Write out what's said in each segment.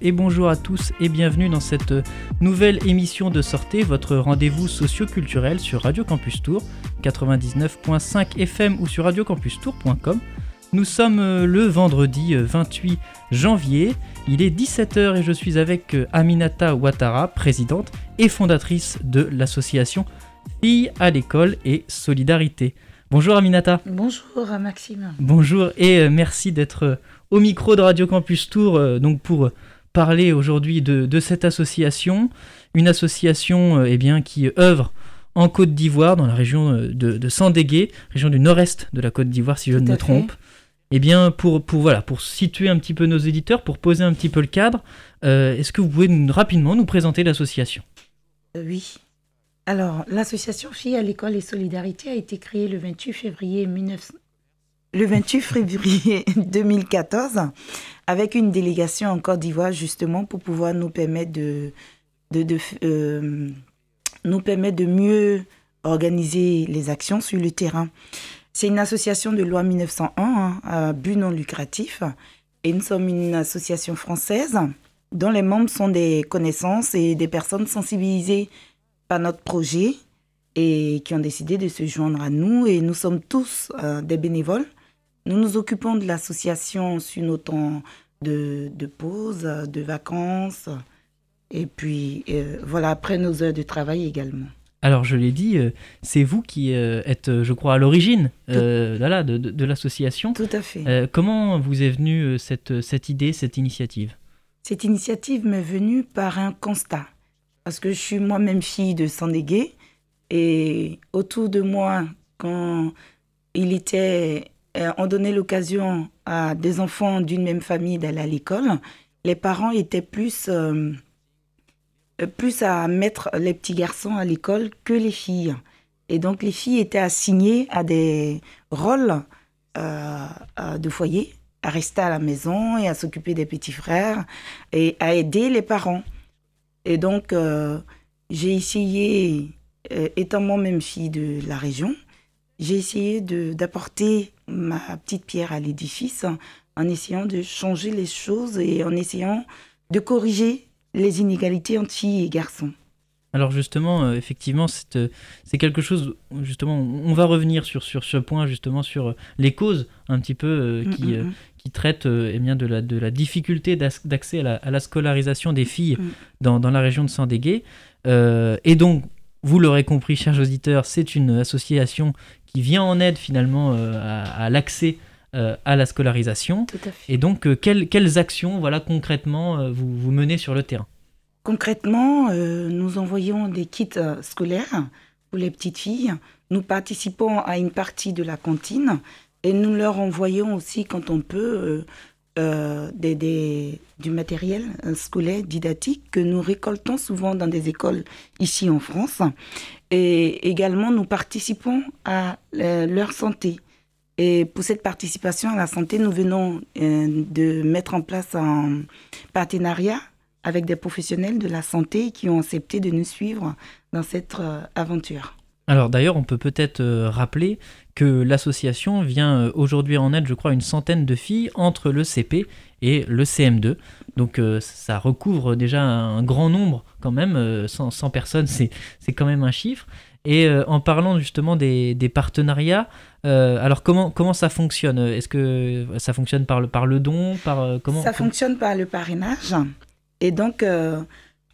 Et bonjour à tous et bienvenue dans cette nouvelle émission de Sortez, votre rendez-vous socio-culturel sur Radio Campus Tour 99.5 FM ou sur radiocampustour.com. Nous sommes euh, le vendredi 28 euh, janvier, il est 17h et je suis avec euh, Aminata Ouattara, présidente et fondatrice de l'association Filles à l'école et Solidarité. Bonjour Aminata. Bonjour Maxime. Bonjour et merci d'être au micro de Radio Campus Tour donc pour parler aujourd'hui de, cette association, une association eh bien, qui œuvre en Côte d'Ivoire, dans la région de, de Sandégué, région du nord-est de la Côte d'Ivoire si je ne me trompe. Eh bien, pour, pour, voilà, pour situer un petit peu nos éditeurs, pour poser un petit peu le cadre, euh, est-ce que vous pouvez rapidement nous présenter l'association? Euh, Oui. Alors, l'association Filles à l'école et Solidarité a été créée le 28 février, le 28 février 2014 avec une délégation en Côte d'Ivoire justement pour pouvoir nous permettre de, de, euh, nous permettre de mieux organiser les actions sur le terrain. C'est une association de loi 1901 hein, à but non lucratif et nous sommes une association française dont les membres sont des connaissances et des personnes sensibilisées par notre projet et qui ont décidé de se joindre à nous et nous sommes tous euh, des bénévoles. Nous nous occupons de l'association sur nos temps de, de pause, de vacances et puis euh, voilà après nos heures de travail également. Alors je l'ai dit, euh, c'est vous qui euh, êtes, je crois, à l'origine de, l'association. Tout à fait. comment vous est venue cette, cette idée, cette initiative? Cette initiative m'est venue par un constat. Parce que je suis moi-même fille de Sandégué. Et autour de moi, quand il était, on donnait l'occasion à des enfants d'une même famille d'aller à l'école, les parents étaient plus euh, plus à mettre les petits garçons à l'école que les filles. Et donc les filles étaient assignées à des rôles euh, de foyer, à rester à la maison et à s'occuper des petits frères et à aider les parents. Et donc euh, j'ai essayé, étant moi-même fille de la région, j'ai essayé d'apporter ma petite pierre à l'édifice en essayant de changer les choses et en essayant de corriger les inégalités entre filles et garçons. Alors justement, euh, effectivement, euh, c'est quelque chose, justement, on va revenir sur, sur ce point, justement, sur euh, les causes un petit peu qui, mm, mm, mm. qui traitent eh bien, de, la, de la difficulté d'accès à, la, scolarisation des filles dans, dans, la région de Sandégué. et donc, vous l'aurez compris, chers auditeurs, c'est une association qui vient en aide finalement à, l'accès à la scolarisation. Et donc, quelles, quelles, actions, voilà, concrètement, vous, vous menez sur le terrain? Concrètement, euh, nous envoyons des kits euh, scolaires pour les petites filles. Nous participons à une partie de la cantine et nous leur envoyons aussi, quand on peut, euh, des, du matériel scolaire didactique que nous récoltons souvent dans des écoles ici en France. Et également, nous participons à leur santé. Et pour cette participation à la santé, nous venons de mettre en place un partenariat avec des professionnels de la santé qui ont accepté de nous suivre dans cette euh, aventure. Alors d'ailleurs, on peut peut-être euh, rappeler que l'association vient euh, aujourd'hui en aide, je crois, une centaine de filles entre le CP et le CM2. Donc ça recouvre déjà un grand nombre quand même, 100, personnes, c'est quand même un chiffre. Et en parlant justement des, partenariats, alors comment, comment ça fonctionne? Est-ce que ça fonctionne par le, par le don par, comment, Ça fonctionne par le parrainage. Et donc, euh,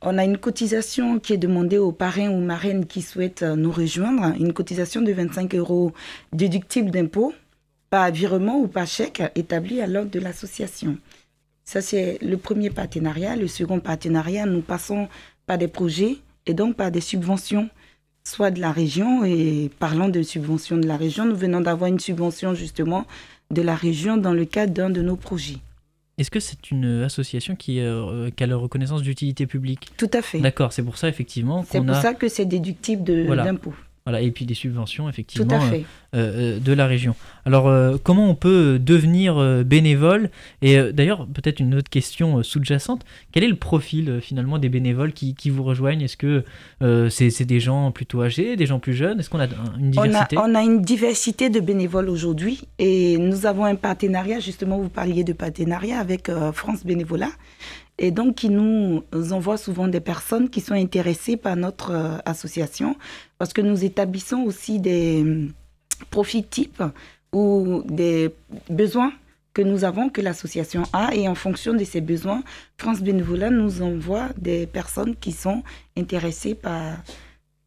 on a une cotisation qui est demandée aux parrains ou marraines qui souhaitent euh, nous rejoindre, une cotisation de 25 euros déductible d'impôt, par virement ou par chèque établi à l'ordre de l'association. Ça, c'est le premier partenariat. Le second partenariat, nous passons par des projets et donc par des subventions, soit de la région. Et parlant de subventions de la région, nous venons d'avoir une subvention justement de la région dans le cadre d'un de nos projets. Est-ce que c'est une association qui, euh, a la reconnaissance d'utilité publique? Tout à fait. D'accord, c'est pour ça effectivement C'est pour ça que c'est déductible d'impôt. Voilà, et puis des subventions, effectivement, euh, euh, de la région. Alors, euh, comment on peut devenir bénévole? Et d'ailleurs, peut-être une autre question sous-jacente, quel est le profil finalement des bénévoles qui, qui vous rejoignent? Est-ce que c'est des gens plutôt âgés, des gens plus jeunes? Est-ce qu'on a une diversité on a, on a, une diversité de bénévoles aujourd'hui et nous avons un partenariat, justement, vous parliez de partenariat avec France Bénévolat et donc qui nous envoie souvent des personnes qui sont intéressées par notre euh, association parce que nous établissons aussi des hum, profils types ou des besoins que nous avons, que l'association a, et en fonction de ces besoins, France Bénévolat nous envoie des personnes qui sont intéressées par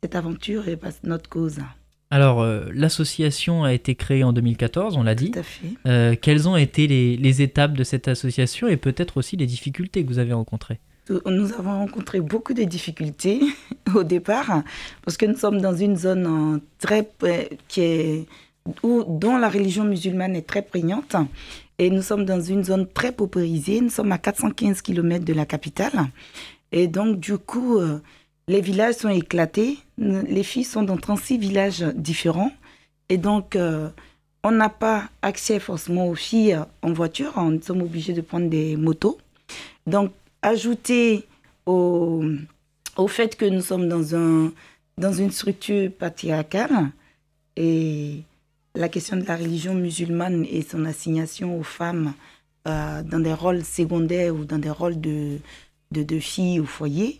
cette aventure et par notre cause. Alors, euh, l'association a été créée en 2014, on l'a dit. Tout à fait. Euh, quelles ont été les, étapes de cette association et peut-être aussi les difficultés que vous avez rencontrées? Nous avons rencontré beaucoup de difficultés au départ parce que nous sommes dans une zone euh, très qui est où, dont la religion musulmane est très prégnante et nous sommes dans une zone très paupérisée. Nous sommes à 415 km de la capitale et donc du coup les villages sont éclatés. Les filles sont dans 36 villages différents. Et donc, euh, on n'a pas accès forcément aux filles en voiture. On sommes obligés de prendre des motos. Donc, ajouter au, au fait que nous sommes dans, un, dans une structure patriarcale et la question de la religion musulmane et son assignation aux femmes euh, dans des rôles secondaires ou dans des rôles de, de, filles au foyer,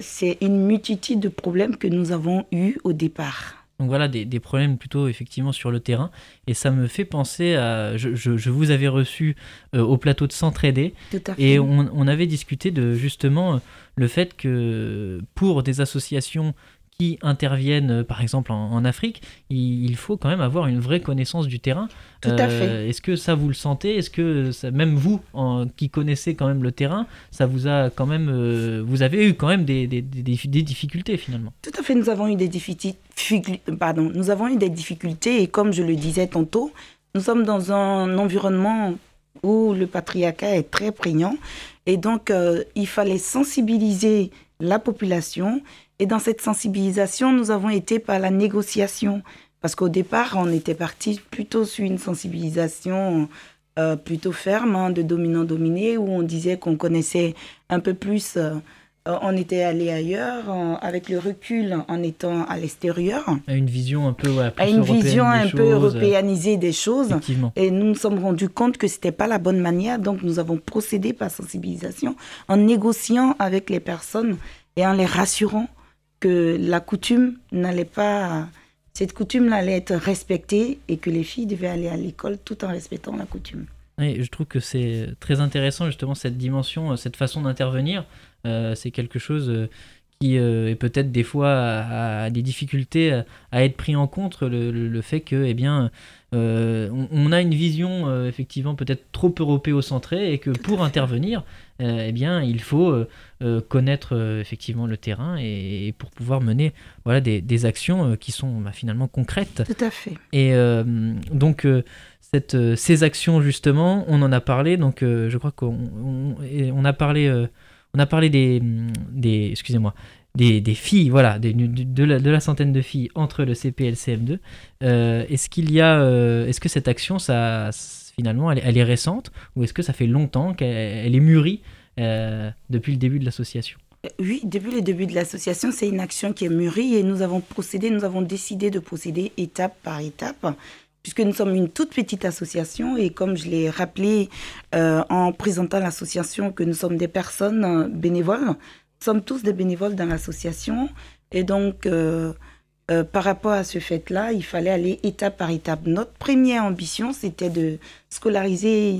c'est une multitude de problèmes que nous avons eus au départ. Donc voilà, des, problèmes plutôt effectivement sur le terrain. Et ça me fait penser à... Je, vous avais reçu euh, au plateau de S'entraider. Et on, on, avait discuté de justement le fait que pour des associations qui interviennent, euh, par exemple en, Afrique, il, faut quand même avoir une vraie connaissance du terrain. Tout à fait. Euh, est-ce que ça vous le sentez? Est-ce que ça, même vous, en, qui connaissez quand même le terrain, ça vous a quand même, euh, vous avez eu quand même des, des, des, des, difficultés finalement? Tout à fait. Nous avons eu des difficultés. Pardon, nous avons eu des difficultés et comme je le disais tantôt, nous sommes dans un environnement où le patriarcat est très prégnant et donc il fallait sensibiliser la population et dans cette sensibilisation, nous avons été par la négociation. Parce qu'au départ, on était parti plutôt sur une sensibilisation euh, plutôt ferme, hein, de dominant-dominé, où on disait qu'on connaissait un peu plus. Euh, on était allé ailleurs, avec le recul, en étant à l'extérieur. À une vision un peu ouais, À une vision un peu européanisée des choses. Et nous nous sommes rendus compte que ce n'était pas la bonne manière. Donc nous avons procédé par sensibilisation en négociant avec les personnes et en les rassurant que la coutume n'allait pas, cette coutume allait être respectée et que les filles devaient aller à l'école tout en respectant la coutume. Oui, je trouve que c'est très intéressant justement cette dimension, euh, cette façon d'intervenir. Euh, c'est quelque chose euh, qui est peut-être des fois a, des difficultés à, être pris en compte. Le, fait que, eh bien, on, a une vision effectivement peut-être trop européocentrée et que pour intervenir, eh bien, il faut euh, connaître euh, effectivement le terrain et, pour pouvoir mener voilà, des, actions euh, qui sont bah, finalement concrètes. Tout à fait. Et donc, cette, ces actions, justement, on en a parlé. Donc, je crois qu'on on, a parlé, on a parlé des, des excusez-moi, des, des, filles, voilà, des, de, la, de, la, centaine de filles entre le CP et le CM2. est-ce qu'il y a, est-ce que cette action, ça, finalement, elle, elle est récente ou est-ce que ça fait longtemps qu'elle est mûrie euh, depuis le début de l'association? Oui, depuis le début de l'association, c'est une action qui est mûrie et nous avons procédé, nous avons décidé de procéder étape par étape, puisque nous sommes une toute petite association et comme je l'ai rappelé euh, en présentant l'association, que nous sommes des personnes euh, bénévoles, nous sommes tous des bénévoles dans l'association et donc par rapport à ce fait-là, il fallait aller étape par étape. Notre première ambition, c'était de scolariser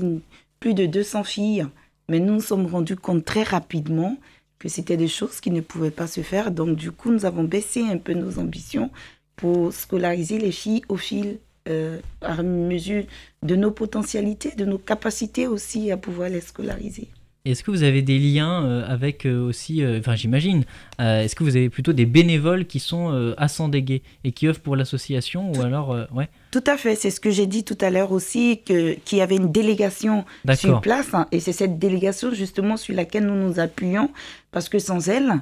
plus de 200 filles mais nous nous sommes rendus compte très rapidement que c'était des choses qui ne pouvaient pas se faire. Donc, du coup, nous avons baissé un peu nos ambitions pour scolariser les filles au fil, euh, à mesure de nos potentialités, de nos capacités aussi à pouvoir les scolariser. Est-ce que vous avez des liens euh, avec euh, aussi, enfin j'imagine, est-ce que vous avez plutôt des bénévoles qui sont à Sandégué et qui œuvrent pour l'association ou alors, ouais Tout à fait, c'est ce que j'ai dit tout à l'heure aussi, qu'il y avait une délégation sur place hein, et c'est cette délégation justement sur laquelle nous nous appuyons parce que sans elle,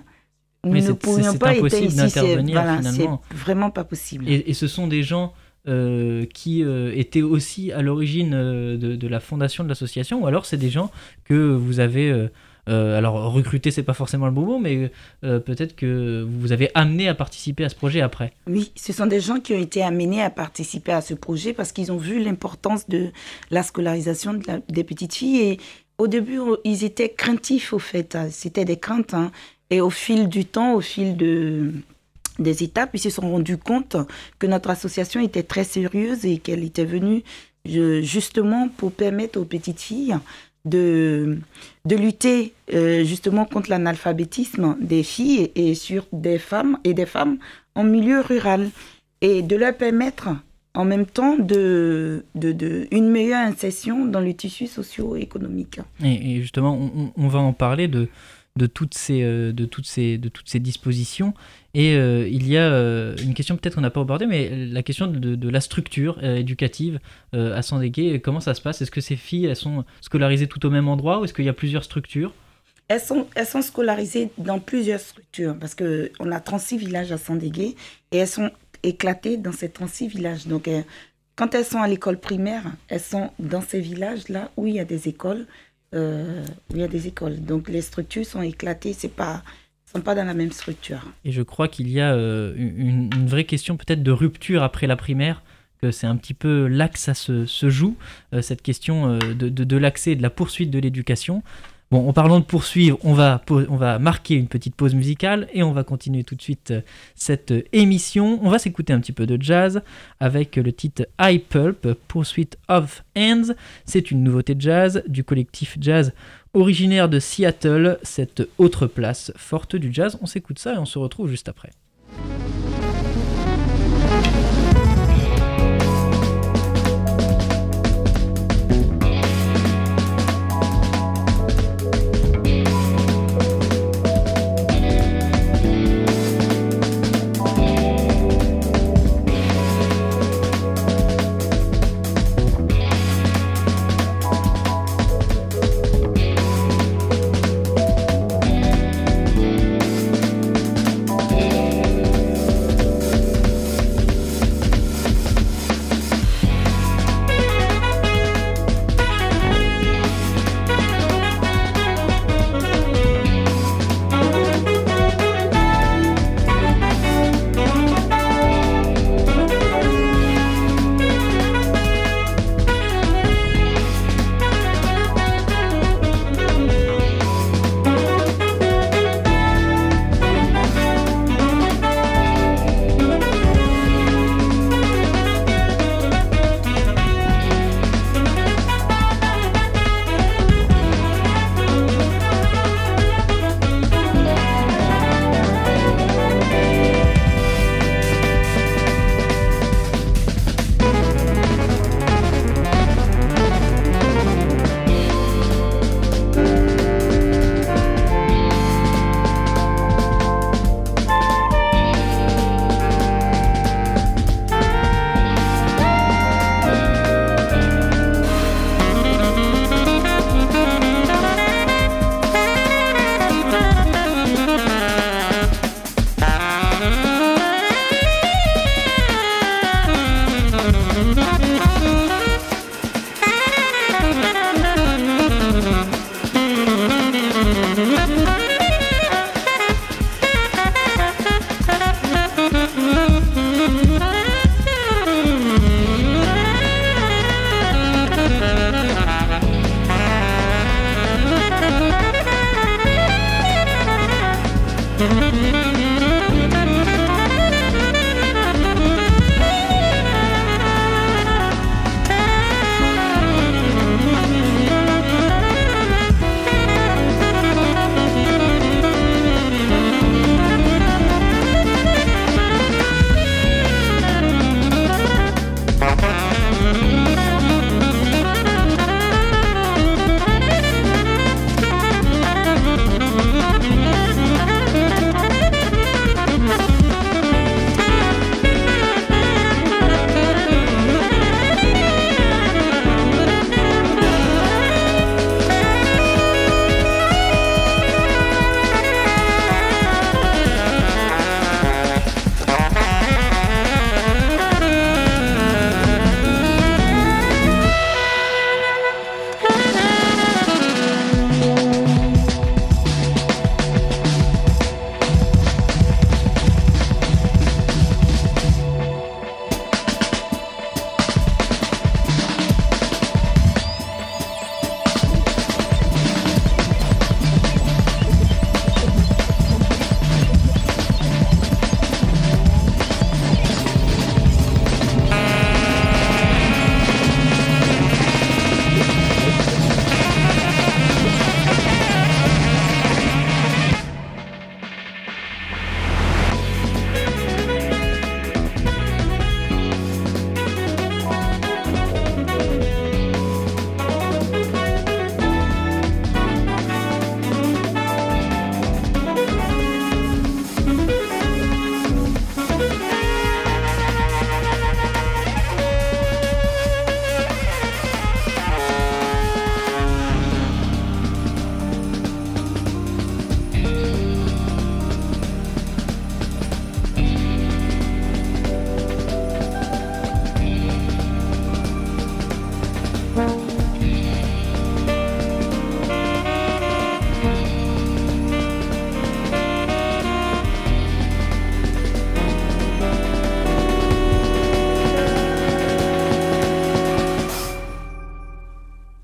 nous ne pourrions pas être ici. C'est voilà, vraiment pas possible. Et, ce sont des gens euh, qui euh, étaient aussi à l'origine de, de, la fondation de l'association, ou alors c'est des gens que vous avez euh, alors recruter, c'est pas forcément le bon mot, mais euh, peut-être que vous avez amené à participer à ce projet après. Oui, ce sont des gens qui ont été amenés à participer à ce projet parce qu'ils ont vu l'importance de la scolarisation des petites filles. Et au début, ils étaient craintifs au fait. C'était des craintes. Hein. Et au fil du temps, au fil de, des étapes, ils se sont rendus compte que notre association était très sérieuse et qu'elle était venue justement pour permettre aux petites filles de, de lutter euh, justement contre l'analphabétisme des filles et, sur des femmes et des femmes en milieu rural et de leur permettre en même temps de, de, une meilleure insertion dans le tissu socio-économique. Et, justement, on, va en parler de, de toutes ces, euh, de toutes ces, de toutes ces dispositions. Et euh, il y a euh, une question peut-être qu'on n'a pas abordée, mais la question de, la structure éducative à Sandégué. Comment ça se passe? Est-ce que ces filles, elles sont scolarisées tout au même endroit ou est-ce qu'il y a plusieurs structures? Elles sont, elles sont scolarisées dans plusieurs structures parce qu'on a 36 villages à Sandégué et elles sont éclatées dans ces 36 villages. Donc, quand elles sont à l'école primaire, elles sont dans ces villages-là où il y a des écoles euh, il y a des écoles. Donc les structures sont éclatées, c'est pas sont pas dans la même structure. Et je crois qu'il y a euh, une, vraie question peut-être de rupture après la primaire, que c'est un petit peu là que ça se, joue, euh, cette question de, de, de l'accès et de la poursuite de l'éducation. Bon, en parlant de poursuivre, on va, marquer une petite pause musicale et on va continuer tout de suite euh, cette euh, émission. On va s'écouter un petit peu de jazz avec le titre High Pulp, Pursuit of Hands. C'est une nouveauté de jazz du collectif jazz originaire de Seattle, cette autre place forte du jazz. On s'écoute ça et on se retrouve juste après.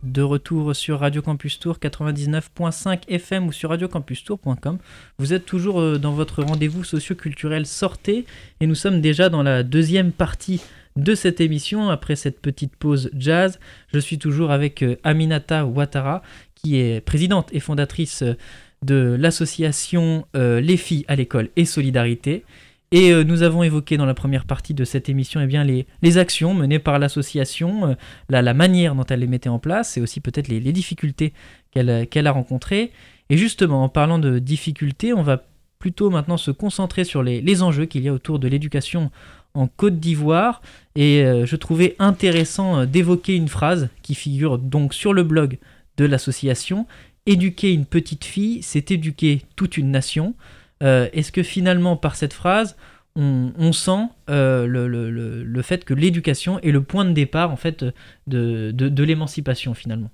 De retour sur Radio Campus Tour 99.5 FM ou sur radiocampustour.com. Vous êtes toujours euh, dans votre rendez-vous socio-culturel Sortez et nous sommes déjà dans la deuxième partie de cette émission après cette petite pause jazz. Je suis toujours avec euh, Aminata Ouattara qui est présidente et fondatrice euh, de l'association Les filles à l'école et Solidarité. Et euh, nous avons évoqué dans la première partie de cette émission eh les, actions menées par l'association, euh, la, manière dont elle les mettait en place et aussi peut-être les, difficultés qu'elle qu'elle a rencontrées. Et justement, en parlant de difficultés, on va plutôt maintenant se concentrer sur les, enjeux qu'il y a autour de l'éducation en Côte d'Ivoire. Et euh, je trouvais intéressant d'évoquer une phrase qui figure donc sur le blog de l'association. Éduquer une petite fille, c'est éduquer toute une nation. Euh, est-ce que finalement, par cette phrase, on, sent euh, le, fait que l'éducation est le point de départ en fait de, l'émancipation finalement?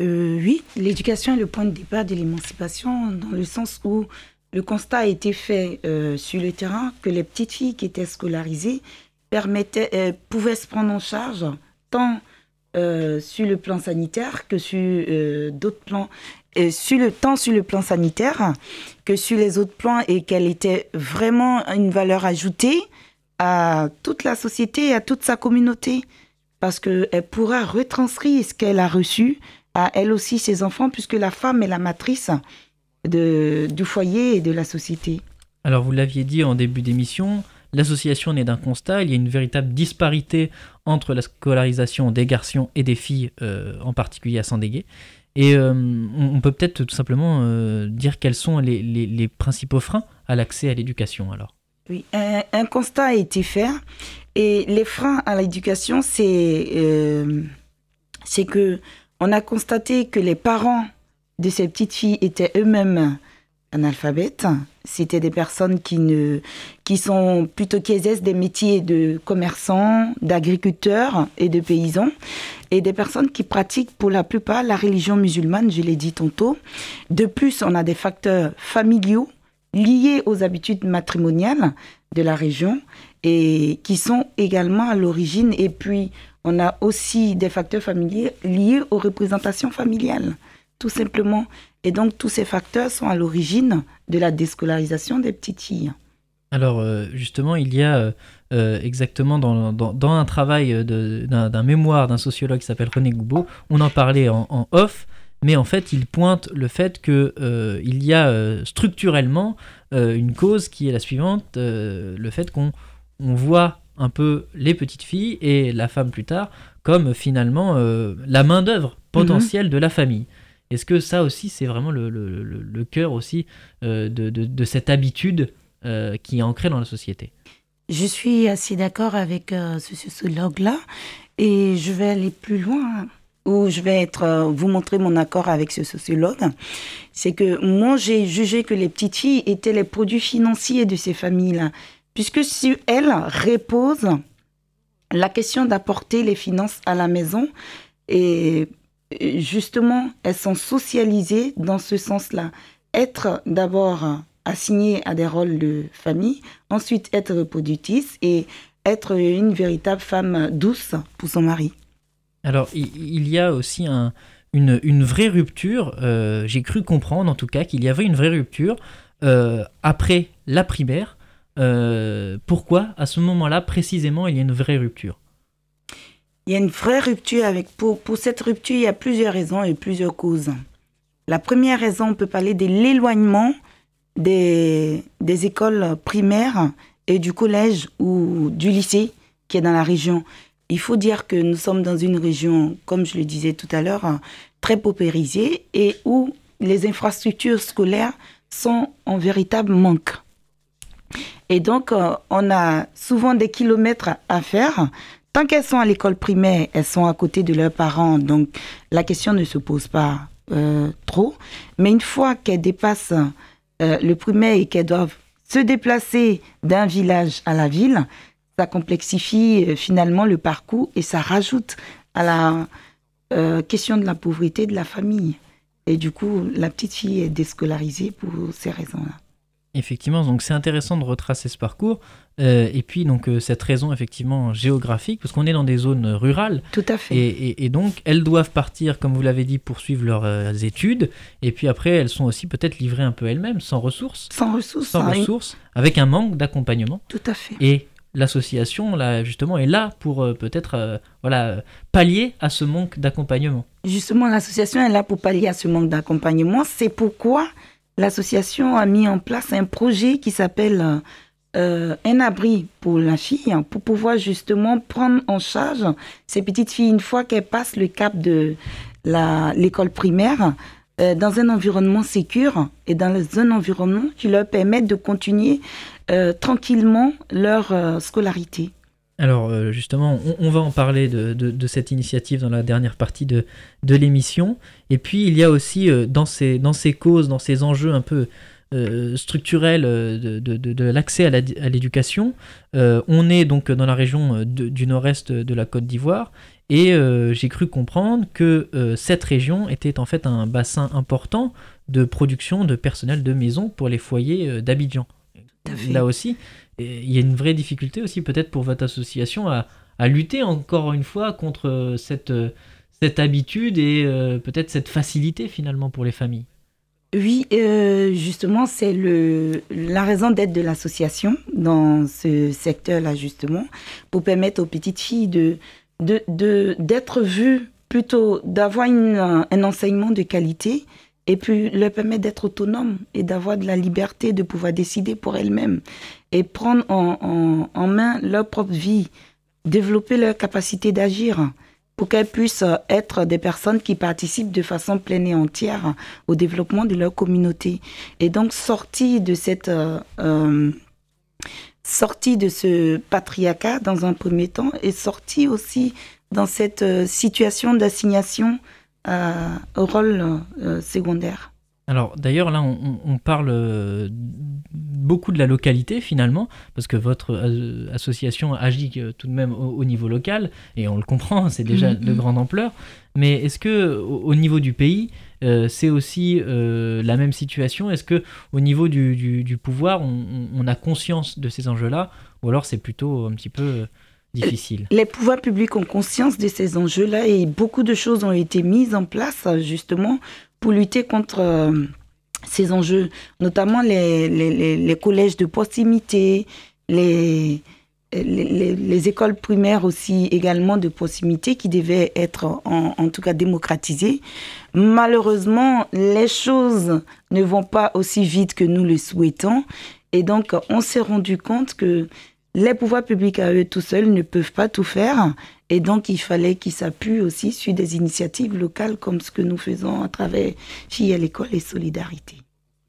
Euh, Oui, l'éducation est le point de départ de l'émancipation dans le sens où le constat a été fait sur le terrain que les petites filles qui étaient scolarisées permettaient, pouvaient se prendre en charge tant sur le plan sanitaire que sur d'autres plans sur le temps sur le plan sanitaire que sur les autres plans et qu'elle était vraiment une valeur ajoutée à toute la société et à toute sa communauté parce qu'elle pourra retranscrire ce qu'elle a reçu à elle aussi ses enfants puisque la femme est la matrice de, du foyer et de la société. Alors vous l'aviez dit en début d'émission, l'association naît d'un constat, il y a une véritable disparité entre la scolarisation des garçons et des filles, euh, en particulier à Sandégué. Et euh, on peut peut-être tout simplement euh, dire quels sont les, principaux freins à l'accès à l'éducation alors. Oui, un, constat a été fait et les freins à l'éducation, c'est euh, que on a constaté que les parents de ces petites filles étaient eux-mêmes analphabètes. C'était des personnes qui ne, qui sont plutôt qui des métiers de commerçants, d'agriculteurs et de paysans, et des personnes qui pratiquent pour la plupart la religion musulmane, je l'ai dit tantôt. De plus, on a des facteurs familiaux liés aux habitudes matrimoniales de la région et qui sont également à l'origine. Et puis, on a aussi des facteurs familiers liés aux représentations familiales, tout simplement. Et donc tous ces facteurs sont à l'origine de la déscolarisation des petites filles. Alors euh, justement, il y a euh, euh, exactement dans, dans, un travail d'un mémoire d'un sociologue qui s'appelle René Goubeau, on en parlait en, off, mais en fait il pointe le fait qu'il il y a structurellement une cause qui est la suivante, le fait qu'on on voit un peu les petites filles et la femme plus tard comme finalement la main d'œuvre potentielle de la famille. Est-ce que ça aussi, c'est vraiment le, cœur aussi euh, de, cette habitude euh, qui est ancrée dans la société? Je suis assez d'accord avec euh, ce sociologue-là et je vais aller plus loin où je vais être, vous montrer mon accord avec ce sociologue, c'est que moi j'ai jugé que les petites filles étaient les produits financiers de ces familles-là, puisque sur elles repose la question d'apporter les finances à la maison et justement, elles sont socialisées dans ce sens-là. Être d'abord assigné à des rôles de famille, ensuite être reproductrice et être une véritable femme douce pour son mari. Alors, il y a aussi une, vraie rupture, euh, j'ai cru comprendre en tout cas qu'il y avait une vraie rupture euh, après la primaire. Euh, pourquoi à ce moment-là précisément il y a une vraie rupture? Il y a une vraie rupture avec pour, pour cette rupture, il y a plusieurs raisons et plusieurs causes. La première raison, on peut parler de l'éloignement des, des écoles primaires et du collège ou du lycée qui est dans la région. Il faut dire que nous sommes dans une région, comme je le disais tout à l'heure, très paupérisée et où les infrastructures scolaires sont en véritable manque. Et donc, euh, on a souvent des kilomètres à faire Tant qu'elles sont à l'école primaire, elles sont à côté de leurs parents, donc la question ne se pose pas euh, trop. Mais une fois qu'elles dépassent euh, le primaire et qu'elles doivent se déplacer d'un village à la ville, ça complexifie euh, finalement le parcours et ça rajoute à la question de la pauvreté de la famille. Et du coup, la petite fille est déscolarisée pour ces raisons-là. Effectivement, donc c'est intéressant de retracer ce parcours. Euh, et puis donc euh, cette raison effectivement géographique, parce qu'on est dans des zones rurales. Tout à fait. Et, donc elles doivent partir, comme vous l'avez dit, poursuivre leurs euh, études. Et puis après, elles sont aussi peut-être livrées un peu elles-mêmes, sans ressources. Sans ressources. Sans ressources, avec un manque d'accompagnement. Tout à fait. Et l'association, là, justement, est là pour peut-être voilà, pallier à ce manque d'accompagnement. Justement, l'association est là pour pallier à ce manque d'accompagnement. C'est pourquoi l'association a mis en place un projet qui s'appelle euh, un abri pour la fille, pour pouvoir justement prendre en charge ces petites filles une fois qu'elles passent le cap de l'école primaire euh, dans un environnement sécur et dans un environnement qui leur permet de continuer euh, tranquillement leur scolarité. Alors justement, on, va en parler de, cette initiative dans la dernière partie de, l'émission. Et puis il y a aussi dans ces causes, dans ces enjeux un peu euh, structurelle euh, de, l'accès à l'éducation. Euh, on est donc dans la région du nord-est de la Côte d'Ivoire et j'ai cru comprendre que cette région était en fait un bassin important de production de personnel de maison pour les foyers d'Abidjan. Là aussi, il y a une vraie difficulté aussi peut-être pour votre association à, lutter encore une fois contre cette, cette habitude et peut-être cette facilité finalement pour les familles. Oui, euh, justement, c'est la raison d'être de l'association dans ce secteur-là, justement, pour permettre aux petites filles de, d'être vues plutôt, d'avoir un enseignement de qualité et puis leur permettre d'être autonomes et d'avoir de la liberté de pouvoir décider pour elles-mêmes et prendre en main leur propre vie, développer leur capacité d'agir pour qu'elles puissent être des personnes qui participent de façon pleine et entière au développement de leur communauté. Et donc, sortie de cette... Euh, euh, sortie de ce patriarcat dans un premier temps et sortie aussi dans cette euh, situation d'assignation au rôle secondaire. Alors d'ailleurs là on, parle euh, beaucoup de la localité finalement parce que votre association agit euh, tout de même au, niveau local et on le comprend c'est déjà mm-hmm. de grande ampleur. Mais est-ce que au, niveau du pays euh, c'est aussi la même situation? Est-ce que au niveau du, pouvoir on, a conscience de ces enjeux-là? Ou alors c'est plutôt un petit peu difficile? Les pouvoirs publics ont conscience de ces enjeux-là et beaucoup de choses ont été mises en place justement pour lutter contre euh, ces enjeux, notamment les, collèges de proximité, les, les, écoles primaires aussi également de proximité qui devaient être en, en, tout cas démocratisées. Malheureusement, les choses ne vont pas aussi vite que nous le souhaitons. Et donc, on s'est rendu compte que les pouvoirs publics à eux tout seuls ne peuvent pas tout faire. Et donc, il fallait qu'ils s'appuient aussi sur des initiatives locales comme ce que nous faisons à travers Filles à l'école et Solidarité.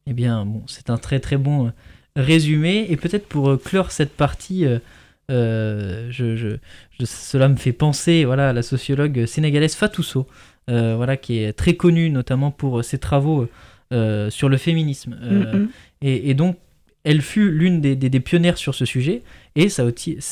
Eh bien, bon, c'est un très très bon euh, résumé. Et peut-être pour euh, clore cette partie, euh, je, cela me fait penser voilà, à la sociologue sénégalaise Fatousso, voilà, qui est très connue notamment pour ses travaux sur le féminisme. et, et, donc, elle fut l'une des, pionnières sur ce sujet et ça,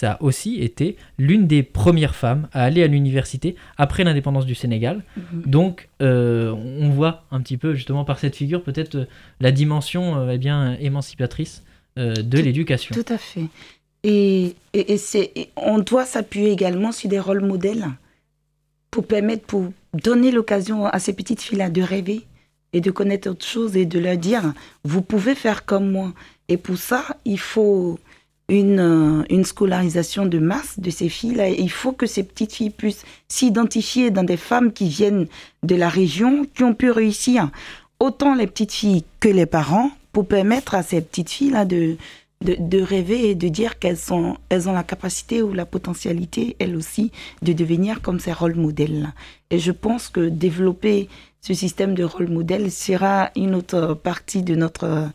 a aussi été l'une des premières femmes à aller à l'université après l'indépendance du Sénégal. Mhm. Donc euh, on voit un petit peu justement par cette figure peut-être euh, la dimension euh, eh bien, émancipatrice de l'éducation. Tout à fait. Et, et, on doit s'appuyer également sur des rôles modèles pour permettre, pour donner l'occasion à ces petites filles-là de rêver et de connaître autre chose et de leur dire, vous pouvez faire comme moi. Et pour ça, il faut une, euh, une scolarisation de masse de ces filles-là. Il faut que ces petites filles puissent s'identifier dans des femmes qui viennent de la région, qui ont pu réussir, autant les petites filles que les parents, pour permettre à ces petites filles-là de, rêver et de dire qu'elles elles ont la capacité ou la potentialité, elles aussi, de devenir comme ces rôles modèles. Et je pense que développer ce système de rôle modèle sera une autre partie de notre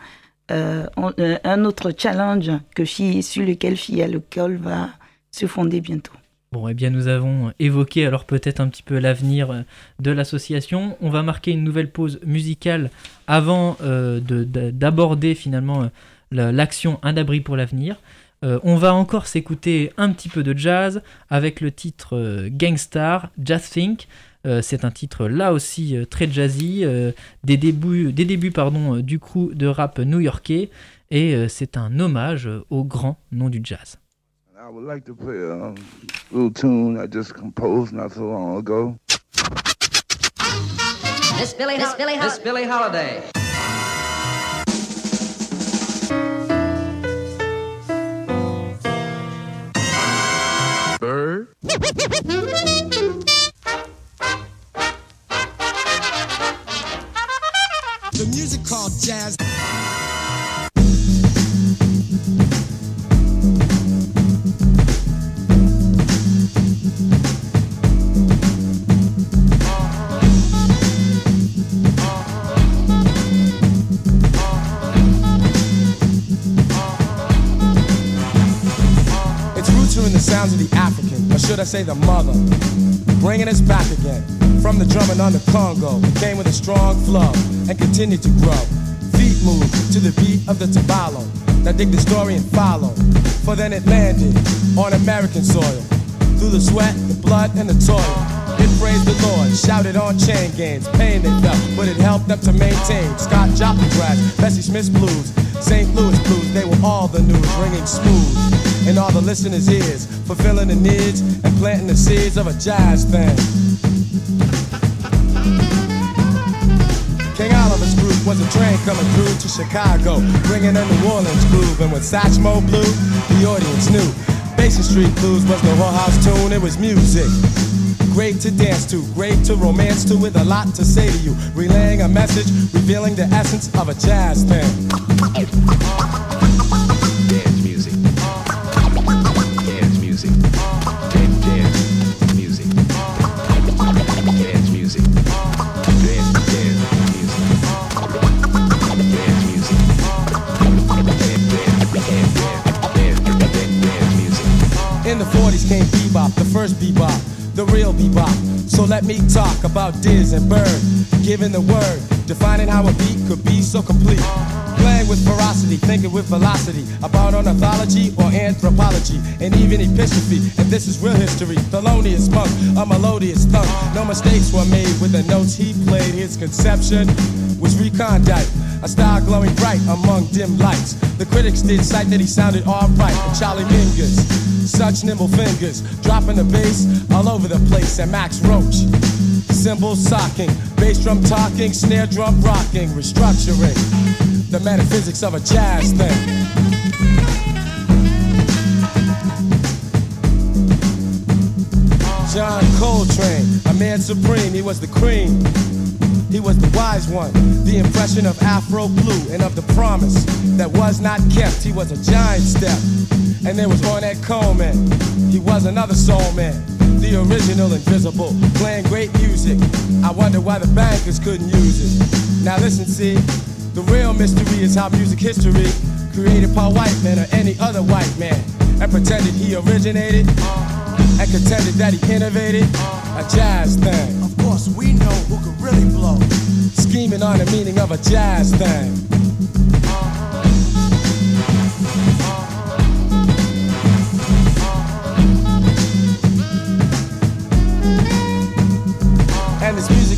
euh, euh, un autre challenge que sur lequel Fille à va se fonder bientôt. Bon, eh bien, nous avons évoqué alors peut-être un petit peu l'avenir euh, de l'association. On va marquer une nouvelle pause musicale avant d'aborder finalement l'action Un abri pour l'avenir. on va encore s'écouter un petit peu de jazz avec le titre Gangstar, Jazz Think. C'est un titre là aussi très jazzy, des débuts, des débuts pardon, du crew de rap new-yorkais, et c'est un hommage au grand nom du jazz. I would like to play a little tune I just composed not so long ago. Miss Billy, Miss Billy, Miss Billy Holiday. Bird? music called jazz. sounds of the African, or should I say the mother, bringing us back again. From the drumming on the Congo, came with a strong flow and continued to grow. Feet moved to the beat of the tabalo. Now dig the story and follow, for then it landed on American soil. Through the sweat, the blood, and the toil. It praised the Lord, shouted on chain gangs, pain they felt, but it helped them to maintain. Scott Joplin crash, Bessie Smith's blues, St. Louis blues, they were all the news, ringing smooth in all the listeners' ears, fulfilling the needs and planting the seeds of a jazz thing. Was a train coming through to Chicago, bringing a New Orleans groove. And when Satchmo blew, the audience knew. Basin Street Blues was the whole house tune, it was music. Great to dance to, great to romance to, with a lot to say to you. Relaying a message, revealing the essence of a jazz thing. Came bebop, the first bebop, the real bebop. So let me talk about Diz and Bird, giving the word, defining how a beat could be so complete. Playing with ferocity, thinking with velocity about ornithology or anthropology, and even epistrophe. And this is real history. Thelonious Monk, a melodious thunk. No mistakes were made with the notes he played. His conception was recondite, a star glowing bright among dim lights. The critics did cite that he sounded alright. Charlie Mingus such nimble fingers, dropping the bass all over the place. And Max Roach, cymbals socking, bass drum talking, snare drum rocking, restructuring the metaphysics of a jazz thing. John Coltrane, a man supreme, he was the cream. He was the wise one, the impression of Afro blue and of the promise that was not kept. He was a giant step. And there was Ornette Coleman. He was another soul man, the original invisible, playing great music. I wonder why the bankers couldn't use it. Now listen, see, the real mystery is how music history created by white men or any other white man and pretended he originated and contended that he innovated a jazz thing. Of course, we know who could really blow. Scheming on the meaning of a jazz thing.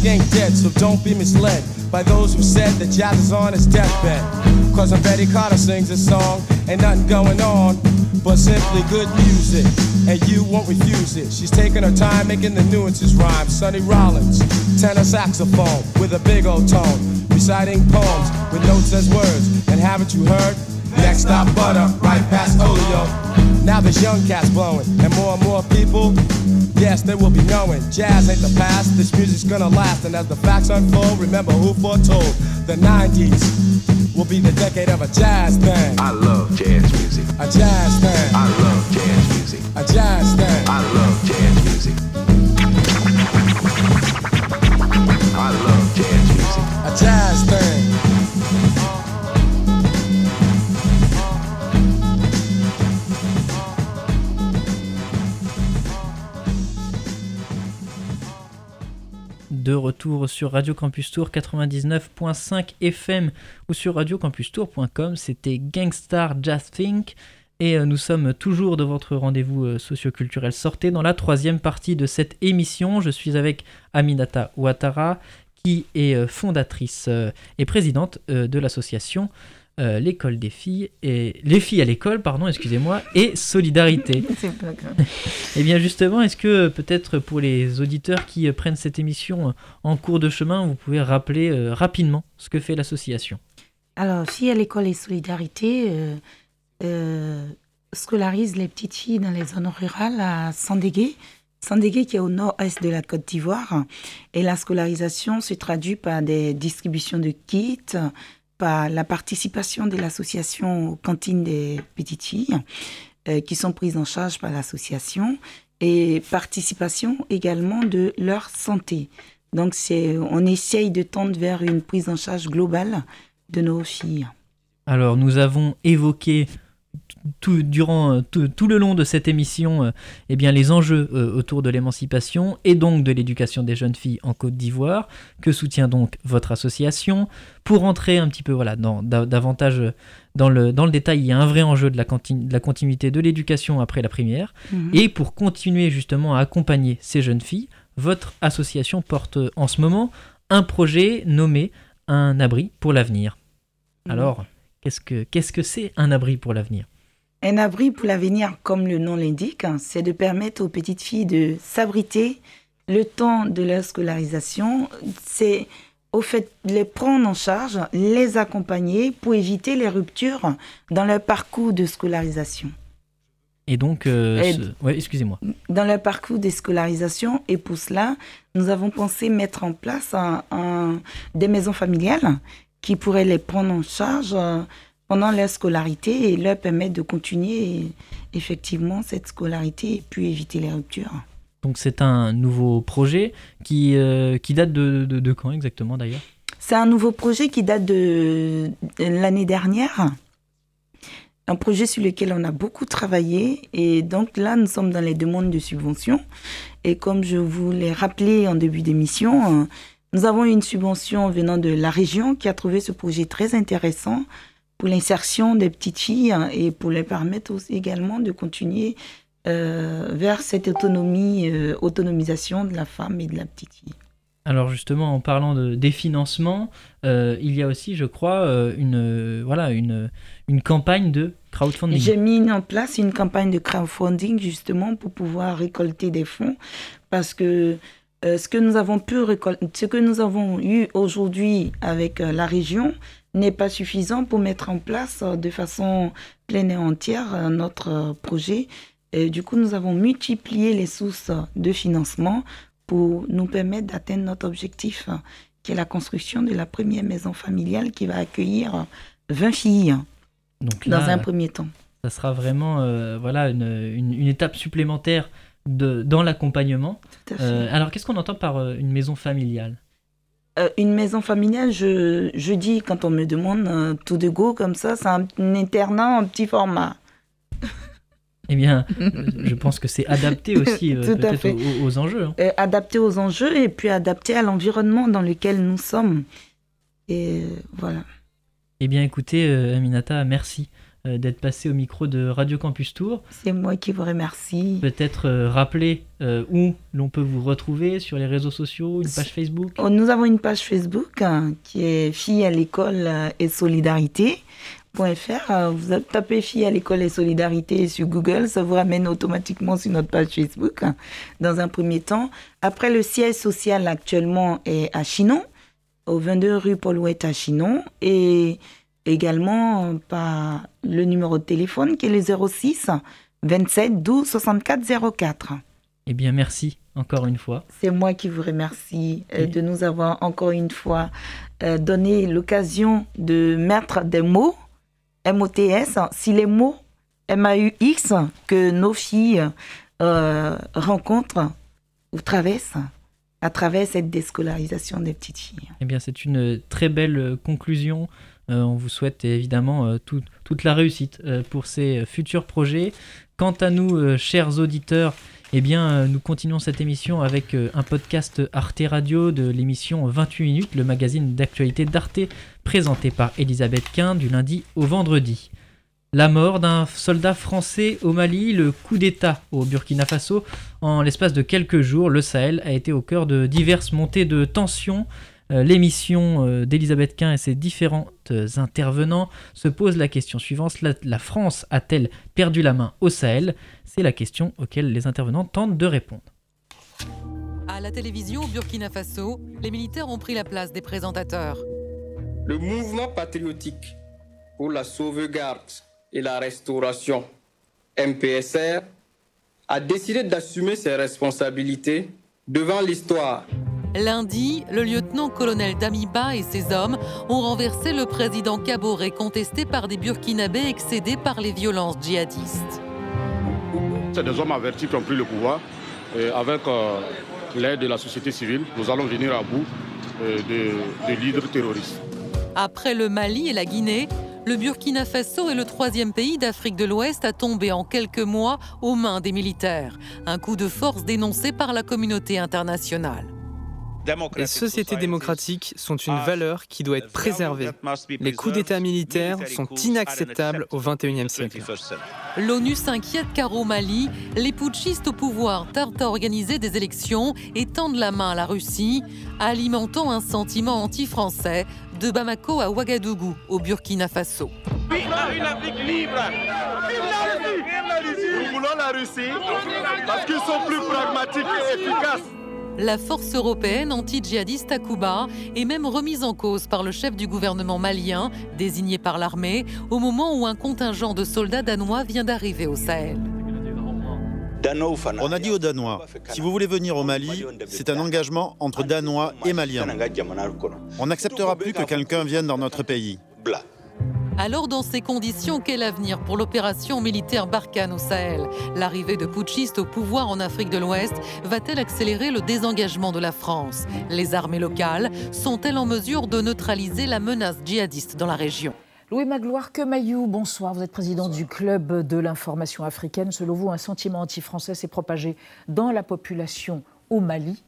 Ain't dead, so don't be misled by those who said that jazz is on its deathbed. Cause when Betty Carter sings a song, ain't nothing going on but simply good music. And you won't refuse it. She's taking her time making the nuances rhyme. Sonny Rollins, tenor saxophone with a big old tone, reciting poems with notes as words. And haven't you heard? Next stop, butter, right past Olio. Now there's young cats blowing, and more and more people Yes, they will be knowing jazz ain't the past. This music's gonna last, and as the facts unfold, remember who foretold the 90s will be the decade of a jazz thing. I love jazz music. A jazz thing. I love jazz music. A jazz thing. I love jazz music. I love jazz music. A jazz thing. De retour sur Radio Campus Tour 99.5 FM ou sur radiocampustour.com. C'était Gangstar Jazz Think Et euh, nous sommes toujours de votre rendez-vous euh, socioculturel Sortez dans la troisième partie de cette émission. Je suis avec Aminata Ouattara, qui est euh, fondatrice et présidente de l'association euh, L'école des filles et les filles à l'école, pardon, excusez-moi, et Solidarité. C'est pas grave. Et bien justement, est-ce que euh, peut-être pour les auditeurs qui euh, prennent cette émission en cours de chemin, vous pouvez rappeler euh, rapidement ce que fait l'association? Alors, Filles à l'école et solidarité euh, scolarise les petites filles dans les zones rurales à Sandégué. Sandégué qui est au nord-est de la Côte d'Ivoire. Et la scolarisation se traduit par des distributions de kits, la participation de l'association aux cantines des petites filles euh, qui sont prises en charge par l'association et participation également de leur santé. Donc, on essaye de tendre vers une prise en charge globale de nos filles. Alors, nous avons évoqué tout, durant euh, tout, tout le long de cette émission euh, eh bien, les enjeux euh, autour de l'émancipation et donc de l'éducation des jeunes filles en Côte d'Ivoire, que soutient donc votre association. Pour entrer un petit peu voilà, dans, da- davantage euh, dans le, dans le détail, il y a un vrai enjeu de la, canti- de la continuité de l'éducation après la primaire. Mhm. Et pour continuer justement à accompagner ces jeunes filles, votre association porte en ce moment un projet nommé Un abri pour l'avenir. Mhm. Alors, qu'est-ce que qu'est-ce que c'est un abri pour l'avenir? Un abri pour l'avenir, comme le nom l'indique, c'est de permettre aux petites filles de s'abriter le temps de leur scolarisation. C'est au fait de les prendre en charge, les accompagner pour éviter les ruptures dans leur parcours de scolarisation. Et donc, euh, ce- ouais, excusez-moi. Dans leur parcours de scolarisation, et pour cela, nous avons pensé mettre en place un- un- des maisons familiales qui pourraient les prendre en charge euh, pendant leur scolarité et leur permettre de continuer effectivement cette scolarité et puis éviter les ruptures. Donc c'est un nouveau projet qui, euh, qui date de, de, de quand exactement d'ailleurs? C'est un nouveau projet qui date de, de l'année dernière. Un projet sur lequel on a beaucoup travaillé. Et donc là, nous sommes dans les demandes de subventions. Et comme je vous l'ai rappelé en début d'émission, nous avons une subvention venant de la région qui a trouvé ce projet très intéressant pour l'insertion des petites filles et pour les permettre aussi également de continuer euh, vers cette autonomie, euh, autonomisation de la femme et de la petite fille. Alors justement, en parlant de, des financements, euh, il y a aussi, je crois, une, voilà, une, une campagne de crowdfunding. J'ai mis en place une campagne de crowdfunding justement pour pouvoir récolter des fonds parce que euh, ce que nous avons pu ce que nous avons eu aujourd'hui avec euh, la région n'est pas suffisant pour mettre en place euh, de façon pleine et entière notre projet. Et du coup, nous avons multiplié les sources de financement pour nous permettre d'atteindre notre objectif, qui est la construction de la première maison familiale qui va accueillir euh, 20 filles Donc dans un premier temps. ça sera vraiment voilà, une, une, une étape supplémentaire de, dans l'accompagnement. Euh, alors qu'est-ce qu'on entend par euh, une maison familiale? Euh, une maison familiale, je, je dis quand on me demande tout de go comme ça, c'est un, un internat en petit format. Eh bien, je pense que c'est adapté aussi peut-être aux, aux enjeux. hein. Adapté aux enjeux et puis adapté à l'environnement dans lequel nous sommes. Et voilà. Eh bien, écoutez, Aminata, merci d'être passé au micro de Radio Campus Tour. C'est moi qui vous remercie. Peut-être euh, rappeler euh, où l'on peut vous retrouver sur les réseaux sociaux, une page Facebook. Oh, Nous avons une page Facebook hein, qui est Filles à l'école euh, et solidarité. .fr, Euh, vous tapez filles à l'école et solidarité sur Google, ça vous ramène automatiquement sur notre page Facebook hein, dans un premier temps. Après, le siège social actuellement est à Chinon, au 22 rue Paul Ouette à Chinon, et également par le numéro de téléphone qui est le 06 27 12 64 04. Eh bien, merci encore une fois. C'est moi qui vous remercie euh, de nous avoir encore une fois euh, donné l'occasion de mettre des mots, MOTS, si les mots MAUX que nos filles euh, rencontrent ou traversent à travers cette déscolarisation des petites filles. Eh bien, c'est une très belle conclusion. Euh, on vous souhaite évidemment euh, tout- toute la réussite euh, pour ces futurs projets. Quant à nous, chers auditeurs, eh bien, nous continuons cette émission avec un podcast Arte Radio de l'émission 28 minutes, le magazine d'actualité d'Arte, présenté par Elisabeth Quint du lundi au vendredi. La mort d'un soldat français au Mali, le coup d'État au Burkina Faso. En l'espace de quelques jours, le Sahel a été au cœur de diverses montées de tensions. Euh, L'émission euh, d'Elisabeth Quint et ses différentes euh, intervenants se pose la question suivante. La, la France a-t-elle perdu la main au Sahel? C'est la question auquel les intervenants tentent de répondre. À la télévision au Burkina Faso, les militaires ont pris la place des présentateurs. Le mouvement patriotique pour la sauvegarde et la restauration MPSR a décidé d'assumer ses responsabilités devant l'histoire. Lundi, le lieutenant-colonel Damiba et ses hommes ont renversé le président Kaboré contesté par des Burkinabés excédés par les violences djihadistes. C'est des hommes avertis qui ont pris le pouvoir. Et avec euh, l'aide de la société civile, nous allons venir à bout euh, de, de leaders terroristes. Après le Mali et la Guinée, le Burkina Faso est le troisième pays d'Afrique de l'Ouest à tomber en quelques mois aux mains des militaires. Un coup de force dénoncé par la communauté internationale. Les sociétés démocratiques sont une valeur qui doit être préservée. Les coups d'État militaires sont inacceptables au XXIe siècle. L'ONU s'inquiète car au Mali, les putschistes au pouvoir tardent à organiser des élections et tendent la main à la Russie, alimentant un sentiment anti-français de Bamako à Ouagadougou, au Burkina Faso. Vive une Afrique libre Vive la Russie Vive la Russie Nous voulons la Russie parce qu'ils sont plus pragmatiques et efficaces. La force européenne anti-djihadiste Takuba est même remise en cause par le chef du gouvernement malien, désigné par l'armée, au moment où un contingent de soldats danois vient d'arriver au Sahel. On a dit aux Danois, si vous voulez venir au Mali, c'est un engagement entre Danois et Maliens. On n'acceptera plus que quelqu'un vienne dans notre pays. Alors, dans ces conditions, quel avenir pour l'opération militaire Barkhane au Sahel? L'arrivée de putschistes au pouvoir en Afrique de l'Ouest va-t-elle accélérer le désengagement de la France? Les armées locales sont-elles en mesure de neutraliser la menace djihadiste dans la région? Louis Magloire Kemayou, bonsoir. Vous êtes président du Club de l'information africaine. Selon vous, un sentiment anti-français s'est propagé dans la population au Mali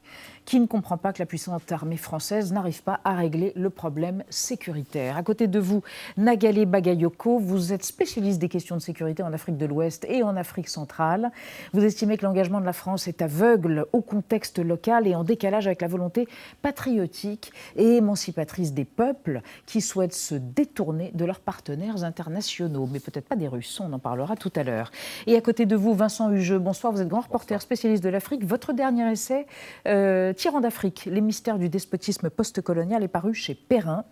qui ne comprend pas que la puissante armée française n'arrive pas à régler le problème sécuritaire. À côté de vous, Nagale Bagayoko, vous êtes spécialiste des questions de sécurité en Afrique de l'Ouest et en Afrique centrale. Vous estimez que l'engagement de la France est aveugle au contexte local et en décalage avec la volonté patriotique et émancipatrice des peuples qui souhaitent se détourner de leurs partenaires internationaux, mais peut-être pas des Russes, on en parlera tout à l'heure. Et à côté de vous, Vincent Hugeux, bonsoir, vous êtes grand reporter spécialiste de l'Afrique. Votre dernier essai, euh, Tyran d'Afrique, les mystères du despotisme postcolonial est paru chez Perrin.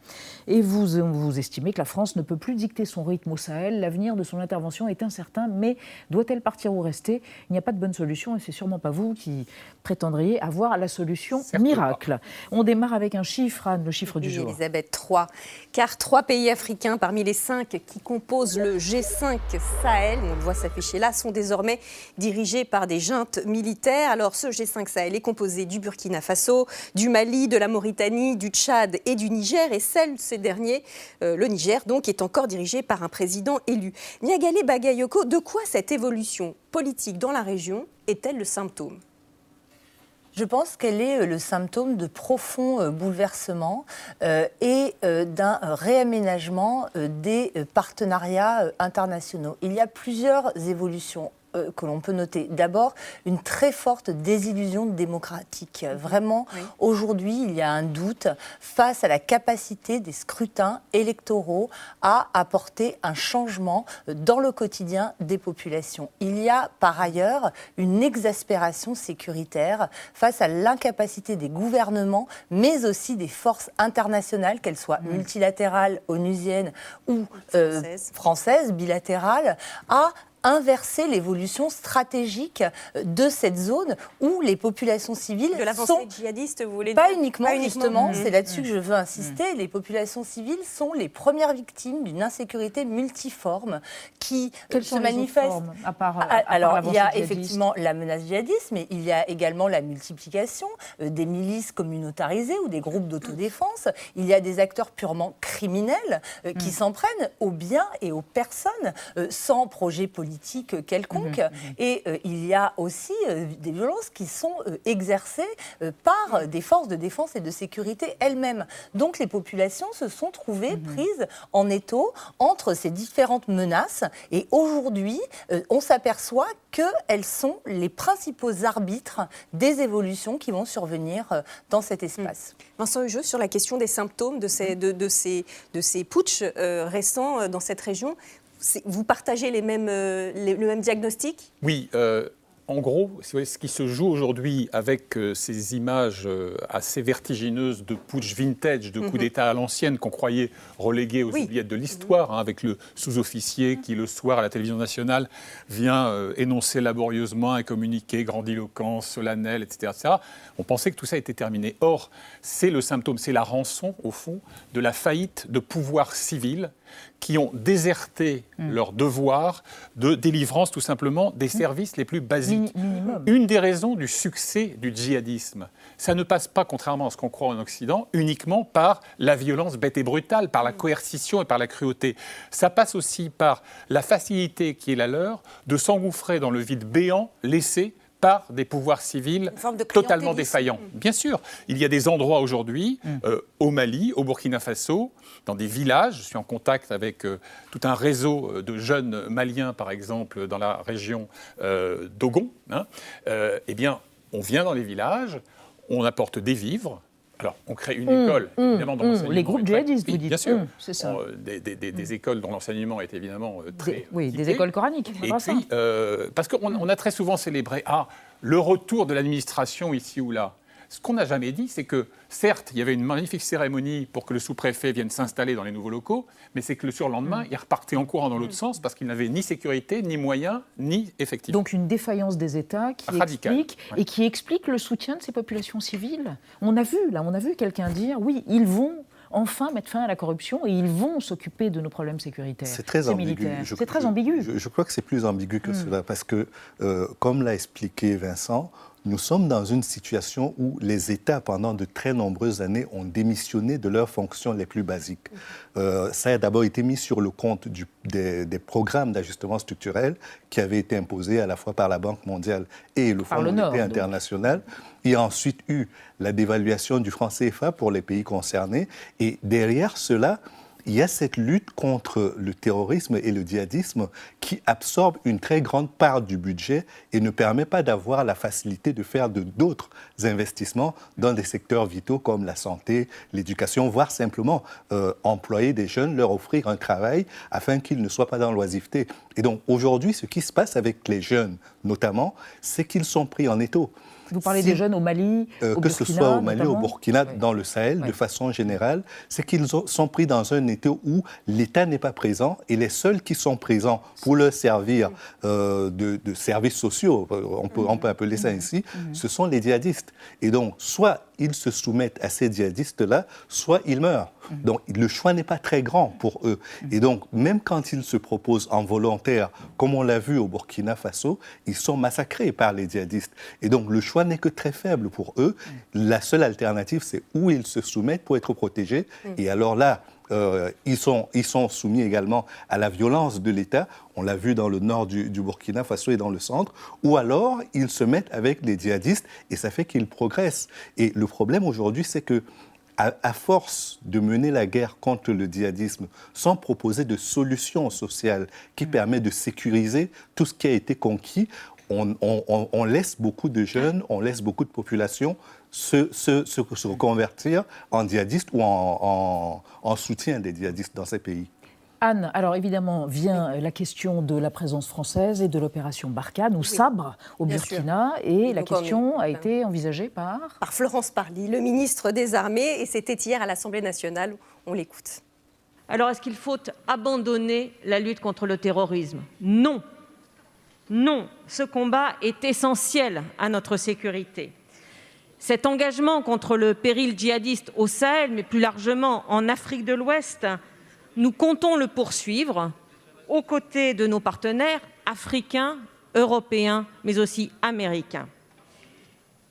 Et vous, vous estimez que la France ne peut plus dicter son rythme au Sahel. L'avenir de son intervention est incertain, mais doit-elle partir ou rester? Il n'y a pas de bonne solution et c'est sûrement pas vous qui prétendriez avoir la solution miracle. On démarre avec un chiffre, Anne, le chiffre du Oui, jour. Elisabeth 3. Car trois pays africains parmi les cinq qui composent le G5 Sahel, on le voit s'afficher là, sont désormais dirigés par des juntes militaires. Alors ce G5 Sahel est composé du Burkina Du Mali, de la Mauritanie, du Tchad et du Niger. Et celle, ces derniers, euh, le Niger, donc, est encore dirigé par un président élu. Niagale Bagayoko, de quoi cette évolution politique dans la région est-elle le symptôme? Je pense qu'elle est euh, le symptôme de profonds euh, bouleversements et d'un réaménagement des partenariats internationaux. Il y a plusieurs évolutions euh, que l'on peut noter. D'abord, une très forte désillusion démocratique. Vraiment, aujourd'hui, il y a un doute face à la capacité des scrutins électoraux à apporter un changement dans le quotidien des populations. Il y a par ailleurs une exaspération sécuritaire face à l'incapacité des gouvernements, mais aussi des forces internationales, qu'elles soient multilatérales, onusiennes ou euh, françaises, bilatérales, à inverser l'évolution stratégique de cette zone où les populations civiles De sont djihadiste, vous voulez pas dire uniquement, Pas uniquement. justement, c'est là-dessus que je veux insister, les populations civiles sont les premières victimes d'une insécurité multiforme qui euh, Quelles se sont les autres manifeste. formes, à part- Ah, à part Alors, il y a djihadiste effectivement la menace djihadiste, mais il y a également la multiplication euh, des milices communautarisées ou des groupes d'autodéfense. Il y a des acteurs purement criminels euh, qui s'en prennent aux biens et aux personnes euh, sans projet politique politique quelconque. Et il y a aussi des violences qui sont exercées par des forces de défense et de sécurité elles-mêmes. Donc les populations se sont trouvées prises en étau entre ces différentes menaces. Et aujourd'hui, on s'aperçoit qu'elles sont les principaux arbitres des évolutions qui vont survenir euh, dans cet espace. Vincent Hugeux, sur la question des symptômes de ces, de, ces, de ces putsch euh, récents euh, dans cette région, vous partagez les mêmes, le même diagnostic? Oui, en gros, ce qui se joue aujourd'hui avec euh, ces images euh, assez vertigineuses de putsch vintage, de coups mhm. d'État à l'ancienne qu'on croyait relégués aux oubliettes de l'histoire, hein, avec le sous-officier qui, le soir, à la télévision nationale, vient euh, énoncer laborieusement un communiqué grandiloquent, solennel, etc., etc., On pensait que tout ça était terminé. Or, c'est le symptôme, c'est la rançon, au fond, de la faillite de pouvoir civil qui ont déserté mm. leur devoir de délivrance tout simplement des mm. services les plus basiques. Une des raisons du succès du djihadisme, ça ne passe pas, contrairement à ce qu'on croit en Occident, uniquement par la violence bête et brutale, par la mm. coercition et par la cruauté. Ça passe aussi par la facilité qui est la leur de s'engouffrer dans le vide béant laissé par des pouvoirs civils totalement défaillants. Bien sûr, il y a des endroits aujourd'hui, mm. euh, au Mali, au Burkina Faso, dans des villages, je suis en contact avec euh, tout un réseau euh, de jeunes maliens, par exemple, dans la région d'Ogon, hein, eh bien, on vient dans les villages, on apporte des vivres, alors, on crée une mmh, école, mmh, évidemment, dont mmh, Les groupes djihadistes, vous dites Bien sûr. c'est ça. des, des, écoles dont l'enseignement est évidemment euh, très. oui, des écoles coraniques. Et puis, euh, parce qu'on a très souvent célébré ah, le retour de l'administration ici ou là. Ce qu'on n'a jamais dit, c'est que, certes, il y avait une magnifique cérémonie pour que le sous-préfet vienne s'installer dans les nouveaux locaux, mais c'est que le surlendemain, mm. il repartait en courant dans l'autre mm. sens parce qu'il n'avait ni sécurité, ni moyens, ni effectifs. Donc une défaillance des États qui explique, et qui explique le soutien de ces populations civiles. On a vu, là, on a vu quelqu'un dire, oui, ils vont enfin mettre fin à la corruption et ils vont s'occuper de nos problèmes sécuritaires. C'est très ambigu. C'est très ambigu. Je, crois que c'est plus ambigu que mm. cela parce que, euh, comme l'a expliqué Vincent, nous sommes dans une situation où les États, pendant de très nombreuses années, ont démissionné de leurs fonctions les plus basiques. Euh, ça a d'abord été mis sur le compte des, programmes d'ajustement structurel qui avaient été imposés à la fois par la Banque mondiale et le Fonds monétaire international. Il y a ensuite eu la dévaluation du franc CFA pour les pays concernés. Et derrière cela, il y a cette lutte contre le terrorisme et le djihadisme qui absorbe une très grande part du budget et ne permet pas d'avoir la facilité de faire d'autres investissements dans des secteurs vitaux comme la santé, l'éducation, voire simplement euh, employer des jeunes, leur offrir un travail afin qu'ils ne soient pas dans l'oisiveté. Et donc aujourd'hui, ce qui se passe avec les jeunes notamment, c'est qu'ils sont pris en étau. Vous parlez des jeunes au Mali, euh, au Que ce soit au Mali, au Burkina, dans le Sahel, de façon générale, c'est qu'ils sont pris dans un état où l'État n'est pas présent et les seuls qui sont présents pour leur servir euh, de, services sociaux, on peut, on peut appeler ça ainsi, ce sont les djihadistes. Et donc, soit ils se soumettent à ces djihadistes-là, soit ils meurent. Donc le choix n'est pas très grand pour eux. Et donc même quand ils se proposent en volontaire, comme on l'a vu au Burkina Faso, ils sont massacrés par les djihadistes. Et donc le choix n'est que très faible pour eux. La seule alternative, c'est où ils se soumettent pour être protégés. Et alors là, euh, ils, sont, ils sont soumis également à la violence de l'État. On l'a vu dans le nord du, Burkina Faso et dans le centre. Ou alors, ils se mettent avec les djihadistes et ça fait qu'ils progressent. Et le problème aujourd'hui, c'est que à, force de mener la guerre contre le djihadisme sans proposer de solution sociale qui mm. permet de sécuriser tout ce qui a été conquis, on, laisse beaucoup de jeunes, on laisse beaucoup de populations se, se, reconvertir en djihadistes ou en, soutien des djihadistes dans ces pays. Anne, alors évidemment vient la question de la présence française et de l'opération Barkhane ou Sabre au Burkina et la question a été envisagée par Par Florence Parly, le ministre des Armées et c'était hier à l'Assemblée nationale. On l'écoute. Alors est-ce qu'il faut abandonner la lutte contre le terrorisme? Non. Non, ce combat est essentiel à notre sécurité. Cet engagement contre le péril djihadiste au Sahel, mais plus largement en Afrique de l'Ouest, nous comptons le poursuivre aux côtés de nos partenaires africains, européens, mais aussi américains.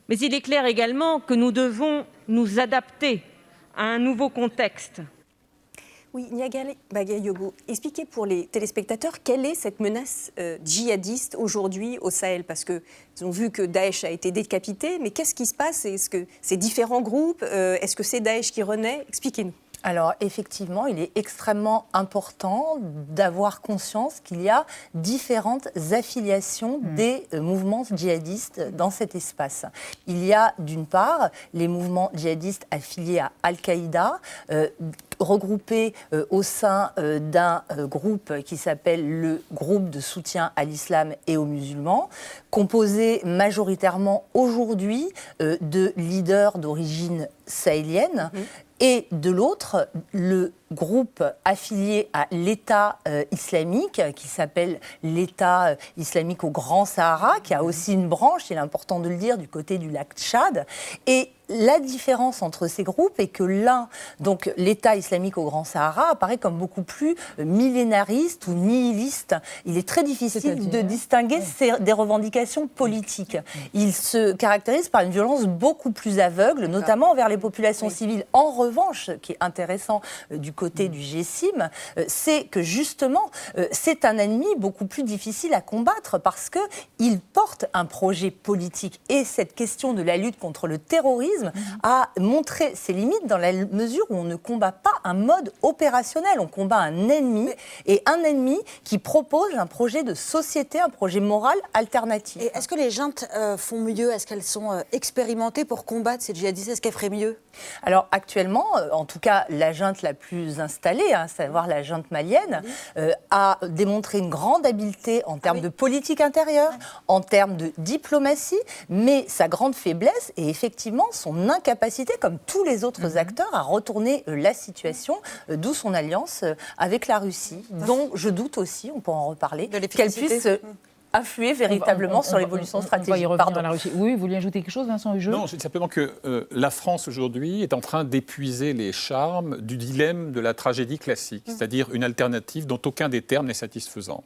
Mais il est clair également que nous devons nous adapter à un nouveau contexte. Oui, Niagale Bagayogo, expliquez pour les téléspectateurs quelle est cette menace euh, djihadiste aujourd'hui au Sahel? Parce qu'ils ont vu que Daesh a été décapité, mais qu'est-ce qui se passe? Est-ce que ces différents groupes? Euh, Est-ce que c'est Daesh qui renaît? Expliquez-nous. Alors effectivement, il est extrêmement important d'avoir conscience qu'il y a différentes affiliations mm. des euh, mouvements djihadistes dans cet espace. Il y a d'une part les mouvements djihadistes affiliés à Al-Qaïda, euh, regroupés euh, au sein d'un groupe qui s'appelle le groupe de soutien à l'islam et aux musulmans, composé majoritairement aujourd'hui de leaders d'origine sahélienne. Mm-hmm et de l'autre, le groupe affilié à l'État euh, islamique, qui s'appelle l'État euh, islamique au Grand Sahara, qui a aussi une branche, il est important de le dire, du côté du lac Tchad. Et la différence entre ces groupes est que l'un, donc l'État islamique au Grand Sahara, apparaît comme beaucoup plus euh, millénariste ou nihiliste. Il est très difficile de distinguer des revendications politiques. Il se caractérise par une violence beaucoup plus aveugle, notamment envers les populations civiles. En revanche, ce qui est intéressant du côté du GSIM, euh, c'est que justement, c'est un ennemi beaucoup plus difficile à combattre parce qu'il porte un projet politique. Et cette question de la lutte contre le terrorisme, a montré ses limites dans la mesure où on ne combat pas un mode opérationnel, on combat un ennemi et un ennemi qui propose un projet de société, un projet moral alternatif. Est-ce que les juntes euh, font mieux? Est-ce qu'elles sont euh, expérimentées pour combattre ces djihadistes? Est-ce qu'elles feraient mieux? Alors actuellement, euh, en tout cas la junte la plus installée, à hein, savoir la junte malienne, a démontré une grande habileté en termes ah de politique intérieure, en termes de diplomatie, mais sa grande faiblesse est effectivement son incapacité, comme tous les autres mhm. acteurs, à retourner euh, la situation, euh, d'où son alliance euh, avec la Russie, dont je doute aussi, on pourra en reparler, qu'elle puisse influer véritablement sur l'évolution stratégique. Pardon. la Russie. Oui, vous vouliez ajouter quelque chose, Vincent Hugeux? Non, c'est simplement que la France aujourd'hui est en train d'épuiser les charmes du dilemme de la tragédie classique, mhm. c'est-à-dire une alternative dont aucun des termes n'est satisfaisant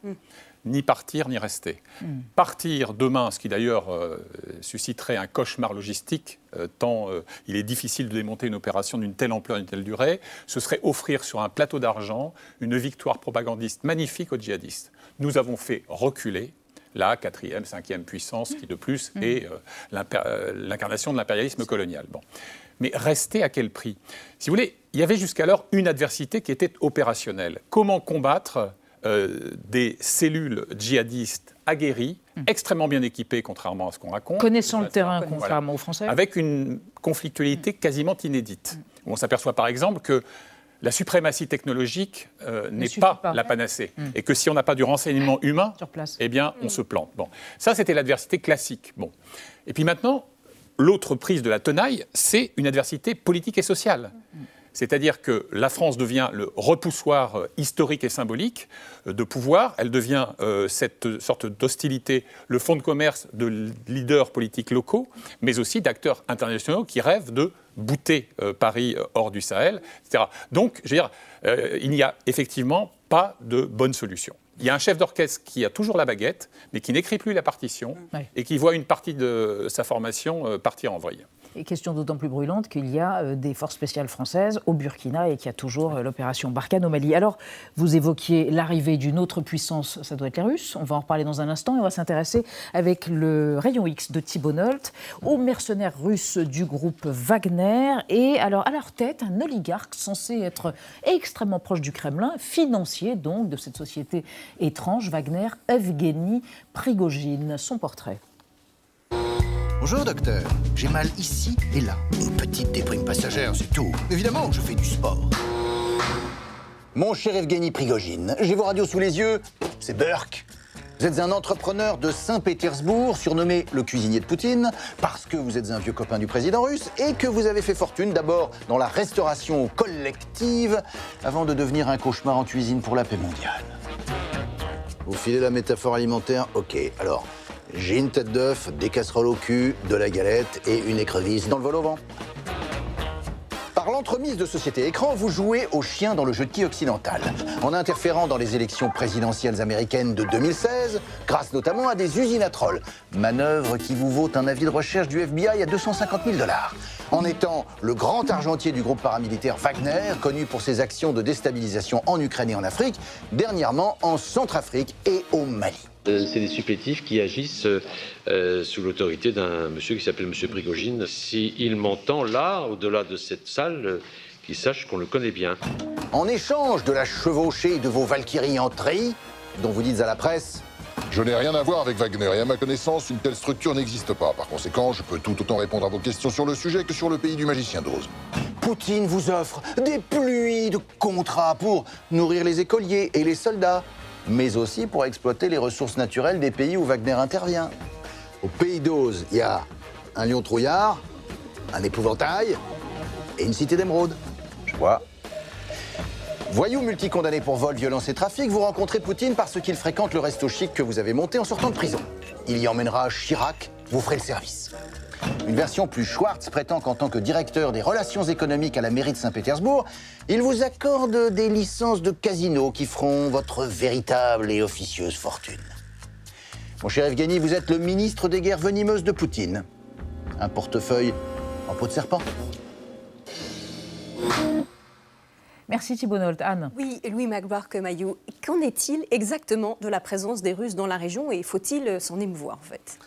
ni partir ni rester. Hmm. Partir demain, ce qui d'ailleurs euh, susciterait un cauchemar logistique, euh, tant euh, il est difficile de démonter une opération d'une telle ampleur, d'une telle durée, ce serait offrir sur un plateau d'argent une victoire propagandiste magnifique aux djihadistes. Nous avons fait reculer la quatrième, cinquième puissance qui de plus hmm. est l'incarnation de l'impérialisme colonial. Bon. Mais rester à quel prix? Si vous voulez, il y avait jusqu'alors une adversité qui était opérationnelle. Comment combattre euh, des cellules djihadistes aguerries, hmm. extrêmement bien équipées, contrairement à ce qu'on raconte. Connaissant le terrain, contrairement aux Français. Avec une conflictualité hmm. quasiment inédite. On s'aperçoit par exemple que la suprématie technologique euh, n'est pas, la panacée. Et que si on n'a pas du renseignement humain, eh bien, on se plante. Bon. Ça, c'était l'adversité classique. Bon. Et puis maintenant, l'autre prise de la tenaille, c'est une adversité politique et sociale. C'est-à-dire que la France devient le repoussoir euh, historique et symbolique euh, de pouvoir. Elle devient euh, cette sorte d'hostilité, le fonds de commerce de leaders politiques locaux, mais aussi d'acteurs internationaux qui rêvent de bouter Paris hors du Sahel, etc. Donc, je veux dire, il n'y a effectivement pas de bonne solution. Il y a un chef d'orchestre qui a toujours la baguette, mais qui n'écrit plus la partition et qui voit une partie de sa formation partir en vrille. Et question d'autant plus brûlante qu'il y a euh, des forces spéciales françaises au Burkina et qu'il y a toujours euh, l'opération Barkhane au Mali. Alors, vous évoquiez l'arrivée d'une autre puissance, ça doit être les Russes. On va en reparler dans un instant et on va s'intéresser avec le rayon X de Thibault Nolt aux mercenaires russes du groupe Wagner. Et alors, à leur tête, un oligarque censé être extrêmement proche du Kremlin, financier donc de cette société étrange, Wagner, Evgeny Prigogine. Son portrait. Bonjour docteur, j'ai mal ici et là. Une petite déprime passagère, c'est tout. Évidemment, je fais du sport. Mon cher Evgeny Prigogine, j'ai vos radios sous les yeux, c'est Burke. Vous êtes un entrepreneur de Saint-Pétersbourg, surnommé le cuisinier de Poutine, parce que vous êtes un vieux copain du président russe et que vous avez fait fortune d'abord dans la restauration collective avant de devenir un cauchemar en cuisine pour la paix mondiale. Vous filez la métaphore alimentaire Ok, alors j'ai une tête d'œuf, des casseroles au cul, de la galette et une écrevisse dans le vol au vent. Par l'entremise de Société Écran, vous jouez au chien dans le jeu de qui occidental, en interférant dans les élections présidentielles américaines de 2016, grâce notamment à des usines à trolls. Manœuvre qui vous vaut un avis de recherche du FBI à 250 000 dollars. En étant le grand argentier du groupe paramilitaire Wagner, connu pour ses actions de déstabilisation en Ukraine et en Afrique, dernièrement en Centrafrique et au Mali. Euh, C'est des supplétifs qui agissent euh, sous l'autorité d'un monsieur qui s'appelle Monsieur Prigogine. S'il m'entend là, au-delà de cette salle, euh, qu'il sache qu'on le connaît bien. En échange de la chevauchée de vos Valkyries en treillis, dont vous dites à la presse Je n'ai rien à voir avec Wagner et à ma connaissance, une telle structure n'existe pas. Par conséquent, je peux tout autant répondre à vos questions sur le sujet que sur le pays du magicien d'Oz. Poutine vous offre des pluies de contrats pour nourrir les écoliers et les soldats, mais aussi pour exploiter les ressources naturelles des pays où Wagner intervient. Au pays d'Oz, il y a un lion trouillard, un épouvantail et une cité d'émeraude. Je vois. Voyou multicondamné pour vol, violence et trafic, vous rencontrez Poutine parce qu'il fréquente le resto chic que vous avez monté en sortant de prison. Il y emmènera Chirac, vous ferez le service. Une version plus Schwartz prétend qu'en tant que directeur des relations économiques à la mairie de Saint-Pétersbourg, il vous accorde des licences de casino qui feront votre véritable et officieuse fortune. Mon cher Evgeny, vous êtes le ministre des guerres venimeuses de Poutine. Un portefeuille en peau de serpent. Merci Thibault. Anne Oui, Louis Magbark Mayou, qu'en est-il exactement de la présence des Russes dans la région et faut-il s'en émouvoir en fait?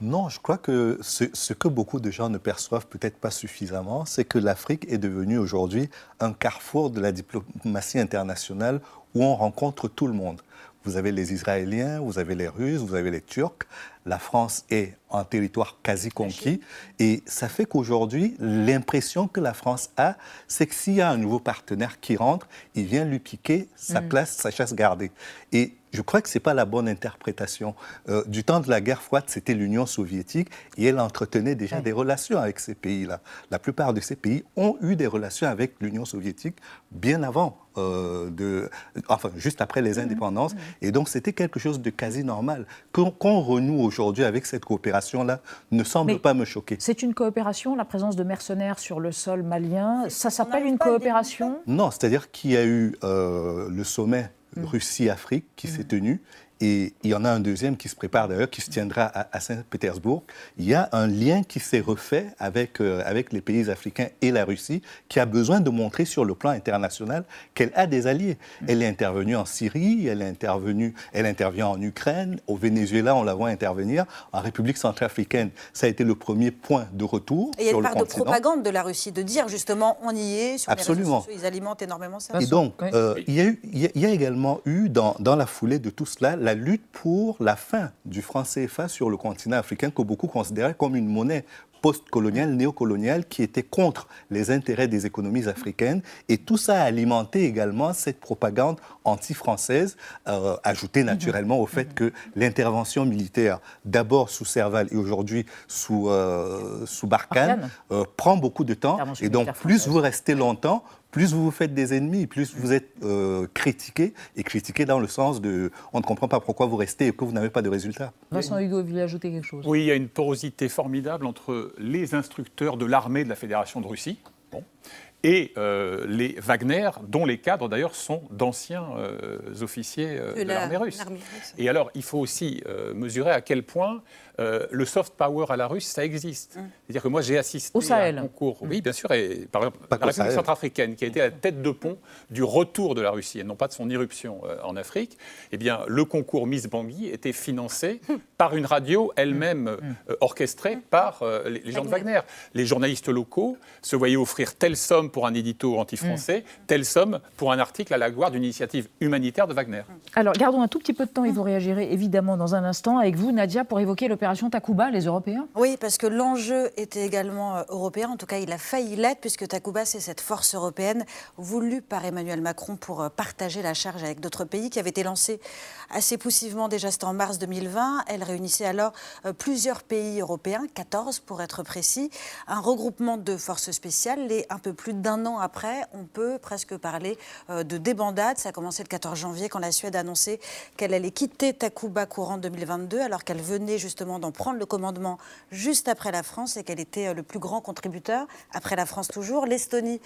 Non, je crois que ce, ce, que beaucoup de gens ne perçoivent peut-être pas suffisamment, c'est que l'Afrique est devenue aujourd'hui un carrefour de la diplomatie internationale où on rencontre tout le monde. Vous avez les Israéliens, vous avez les Russes, vous avez les Turcs. La France est en territoire quasi conquis. Et ça fait qu'aujourd'hui, l'impression que la France a, c'est que s'il y a un nouveau partenaire qui rentre, il vient lui piquer sa Mm. place, sa chasse gardée. Et je crois que ce n'est pas la bonne interprétation. Euh, du temps de la guerre froide, c'était l'Union soviétique et elle entretenait déjà des relations avec ces pays-là. La plupart de ces pays ont eu des relations avec l'Union soviétique bien avant, euh, de, enfin juste après les indépendances. Et donc c'était quelque chose de quasi normal. Qu'on renoue aujourd'hui avec cette coopération-là ne semble Mais pas me choquer. C'est une coopération, la présence de mercenaires sur le sol malien. Ça s'appelle une coopération? Non, c'est-à-dire qu'il y a eu euh, le sommet Mm. Russie-Afrique qui s'est tenu. Et il y en a un deuxième qui se prépare d'ailleurs, qui se tiendra à, à Saint-Pétersbourg. Il y a un lien qui s'est refait avec, euh, avec les pays africains et la Russie, qui a besoin de montrer sur le plan international qu'elle a des alliés. Elle est intervenue en Syrie, elle est intervenue, elle intervient en Ukraine, au Venezuela, on la voit intervenir, en République centrafricaine, ça a été le premier point de retour Et il y a une part de continent. propagande de la Russie, de dire justement on y est, sur Absolument. les réseaux sociaux, ils alimentent énormément ça. Et donc, euh, il, y a eu- il y a- il y a également eu, dans, dans la foulée de tout cela, la lutte pour la fin du franc CFA sur le continent africain, que beaucoup considéraient comme une monnaie post-coloniale, néocoloniale, qui était contre les intérêts des économies africaines. Et tout ça a alimenté également cette propagande anti-française, euh, ajoutée naturellement au fait que l'intervention militaire, d'abord sous Serval et aujourd'hui sous, euh, sous Barkhane, euh, prend beaucoup de temps. Et donc, plus vous restez longtemps, plus vous vous faites des ennemis, plus vous êtes euh, critiqué, et critiqué dans le sens de on ne comprend pas pourquoi vous restez et que vous n'avez pas de résultats. Vincent Hugo voulait ajouter quelque chose. Oui, il y a une porosité formidable entre les instructeurs de l'armée de la Fédération de Russie bon, et euh, les Wagner, dont les cadres d'ailleurs sont d'anciens euh, officiers euh, De de, la- l'armée russe. Et alors, il faut aussi euh, mesurer à quel point euh, le soft power à la russe, ça existe. C'est-à-dire que moi, j'ai assisté Au Sahel. à un concours, oui, bien sûr, et par exemple, Pas la République centrafricaine, qui a été à la tête de pont du retour de la Russie, et non pas de son irruption euh, en Afrique, eh bien, le concours Miss Bangui était financé par une radio elle-même euh, orchestrée par euh, les, les gens de Wagner. Les journalistes locaux se voyaient offrir telle somme pour un édito anti-français, telle somme pour un article à la gloire d'une initiative humanitaire de Wagner. Alors, gardons un tout petit peu de temps et vous réagirez évidemment dans un instant avec vous, Nadia, pour évoquer l'opération Les Européens. Oui, parce que l'enjeu était également euh, européen. En tout cas, il a failli l'être, puisque Takuba, c'est cette force européenne voulue par Emmanuel Macron pour euh, partager la charge avec d'autres pays, qui avait été lancée assez poussivement déjà, c'était en mars 2020. Elle réunissait alors euh, plusieurs pays européens, 14 pour être précis, un regroupement de forces spéciales, les un peu plus d'un an après, on peut presque parler de débandade. Ça a commencé le 14 janvier quand la Suède a annoncé qu'elle allait quitter Takuba courant 2022, alors qu'elle venait justement d'en prendre le commandement juste après la France et qu'elle était euh, le plus grand contributeur, après la France toujours. L'Estonie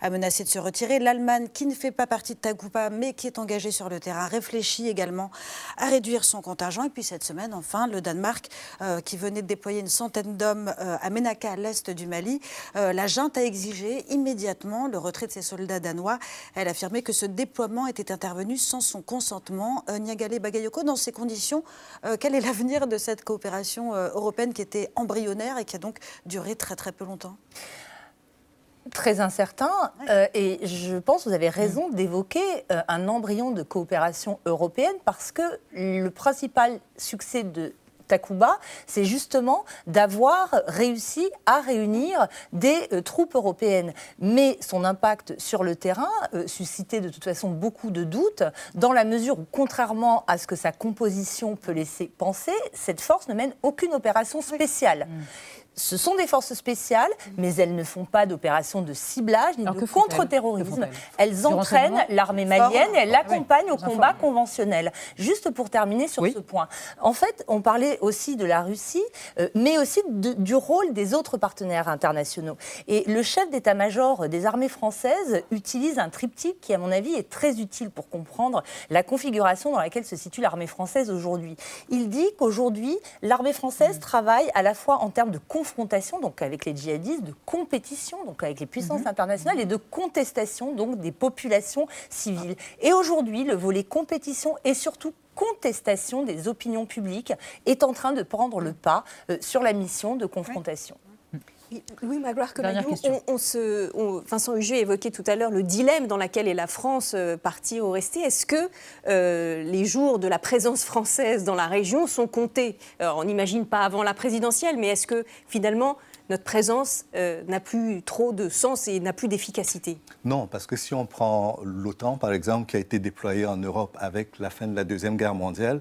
a menacé de se retirer. L'Allemagne, qui ne fait pas partie de Takuba, mais qui est engagée sur le terrain, réfléchit également à réduire son contingent. Et puis cette semaine, enfin, le Danemark, euh, qui venait de déployer une centaine d'hommes à Menaka, à l'est du Mali, la junte a exigé immédiatement le retrait de ses soldats danois. Elle a affirmé que ce déploiement était intervenu sans son consentement. Euh, Niagale Bagayoko, dans ces conditions, euh, quel est l'avenir de cette coopération euh, européenne qui était embryonnaire et qui a donc duré très très peu longtemps très incertain. et je pense que vous avez raison d'évoquer un embryon de coopération européenne parce que le principal succès de Takuba, c'est justement d'avoir réussi à réunir des euh, troupes européennes. Mais son impact sur le terrain euh, suscitait de toute façon beaucoup de doutes, dans la mesure où, contrairement à ce que sa composition peut laisser penser, cette force ne mène aucune opération spéciale. Ce sont des forces spéciales, mais elles ne font pas d'opérations de ciblage ni de contre-terrorisme. Elles, entraînent l'armée malienne et elles l'accompagnent au combat conventionnel. Juste pour terminer sur ce point. En fait, on parlait aussi de la Russie, euh, mais aussi du rôle des autres partenaires internationaux. Et le chef d'état-major des armées françaises utilise un triptyque qui, à mon avis, est très utile pour comprendre la configuration dans laquelle se situe l'armée française aujourd'hui. Il dit qu'aujourd'hui, l'armée française mm. travaille à la fois en termes de conflit confrontation donc avec les djihadistes, de compétition donc avec les puissances mhm. internationales et de contestation donc des populations civiles. Et aujourd'hui, le volet compétition et surtout contestation des opinions publiques est en train de prendre le pas euh, sur la mission de confrontation. Oui, Magloire, comme on, on, se, Vincent Huget évoquait tout à l'heure le dilemme dans lequel est la France, euh, partie ou restée. Est-ce que euh, les jours de la présence française dans la région sont comptés? On n'imagine pas avant la présidentielle, mais est-ce que finalement notre présence euh, n'a plus trop de sens et n'a plus d'efficacité? Non, parce que si on prend l'OTAN, par exemple, qui a été déployée en Europe avec la fin de la Deuxième Guerre mondiale,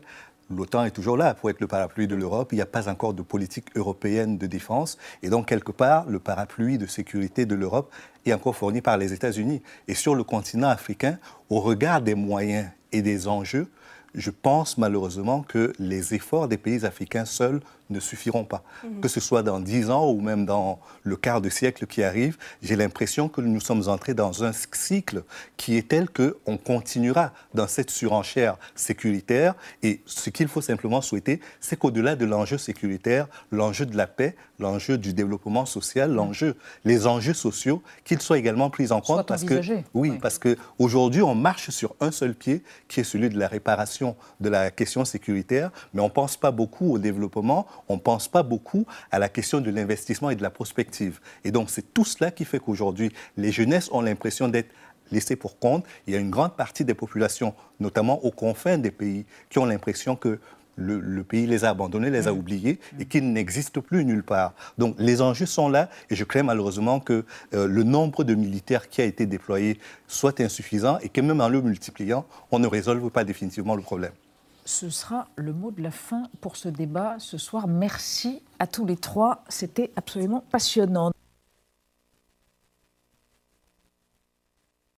l'OTAN est toujours là pour être le parapluie de l'Europe. Il n'y a pas encore de politique européenne de défense. Et donc, quelque part, le parapluie de sécurité de l'Europe est encore fourni par les États-Unis. Et sur le continent africain, au regard des moyens et des enjeux, je pense malheureusement que les efforts des pays africains seuls ne suffiront pas. Mhm. Que ce soit dans dix ans ou même dans le quart de siècle qui arrive, j'ai l'impression que nous sommes entrés dans un cycle qui est tel qu'on continuera dans cette surenchère sécuritaire. Et ce qu'il faut simplement souhaiter, c'est qu'au-delà de l'enjeu sécuritaire, l'enjeu de la paix, l'enjeu du développement social, l'enjeu, les enjeux sociaux, qu'ils soient également pris en compte. parce que, oui, oui. parce qu'aujourd'hui, on marche sur un seul pied, qui est celui de la réparation de la question sécuritaire, mais on ne pense pas beaucoup au développement, on ne pense pas beaucoup à la question de l'investissement et de la prospective. Et donc, c'est tout cela qui fait qu'aujourd'hui, les jeunesses ont l'impression d'être laissées pour compte. Il y a une grande partie des populations, notamment aux confins des pays, qui ont l'impression que le, pays les a abandonnés, les a mm. oubliés et qu'ils n'existent plus nulle part. Donc les enjeux sont là et je crains malheureusement que euh, le nombre de militaires qui a été déployé soit insuffisant et que même en le multipliant, on ne résolve pas définitivement le problème ce sera le mot de la fin pour ce débat ce soir. Merci à tous les trois, c'était absolument passionnant.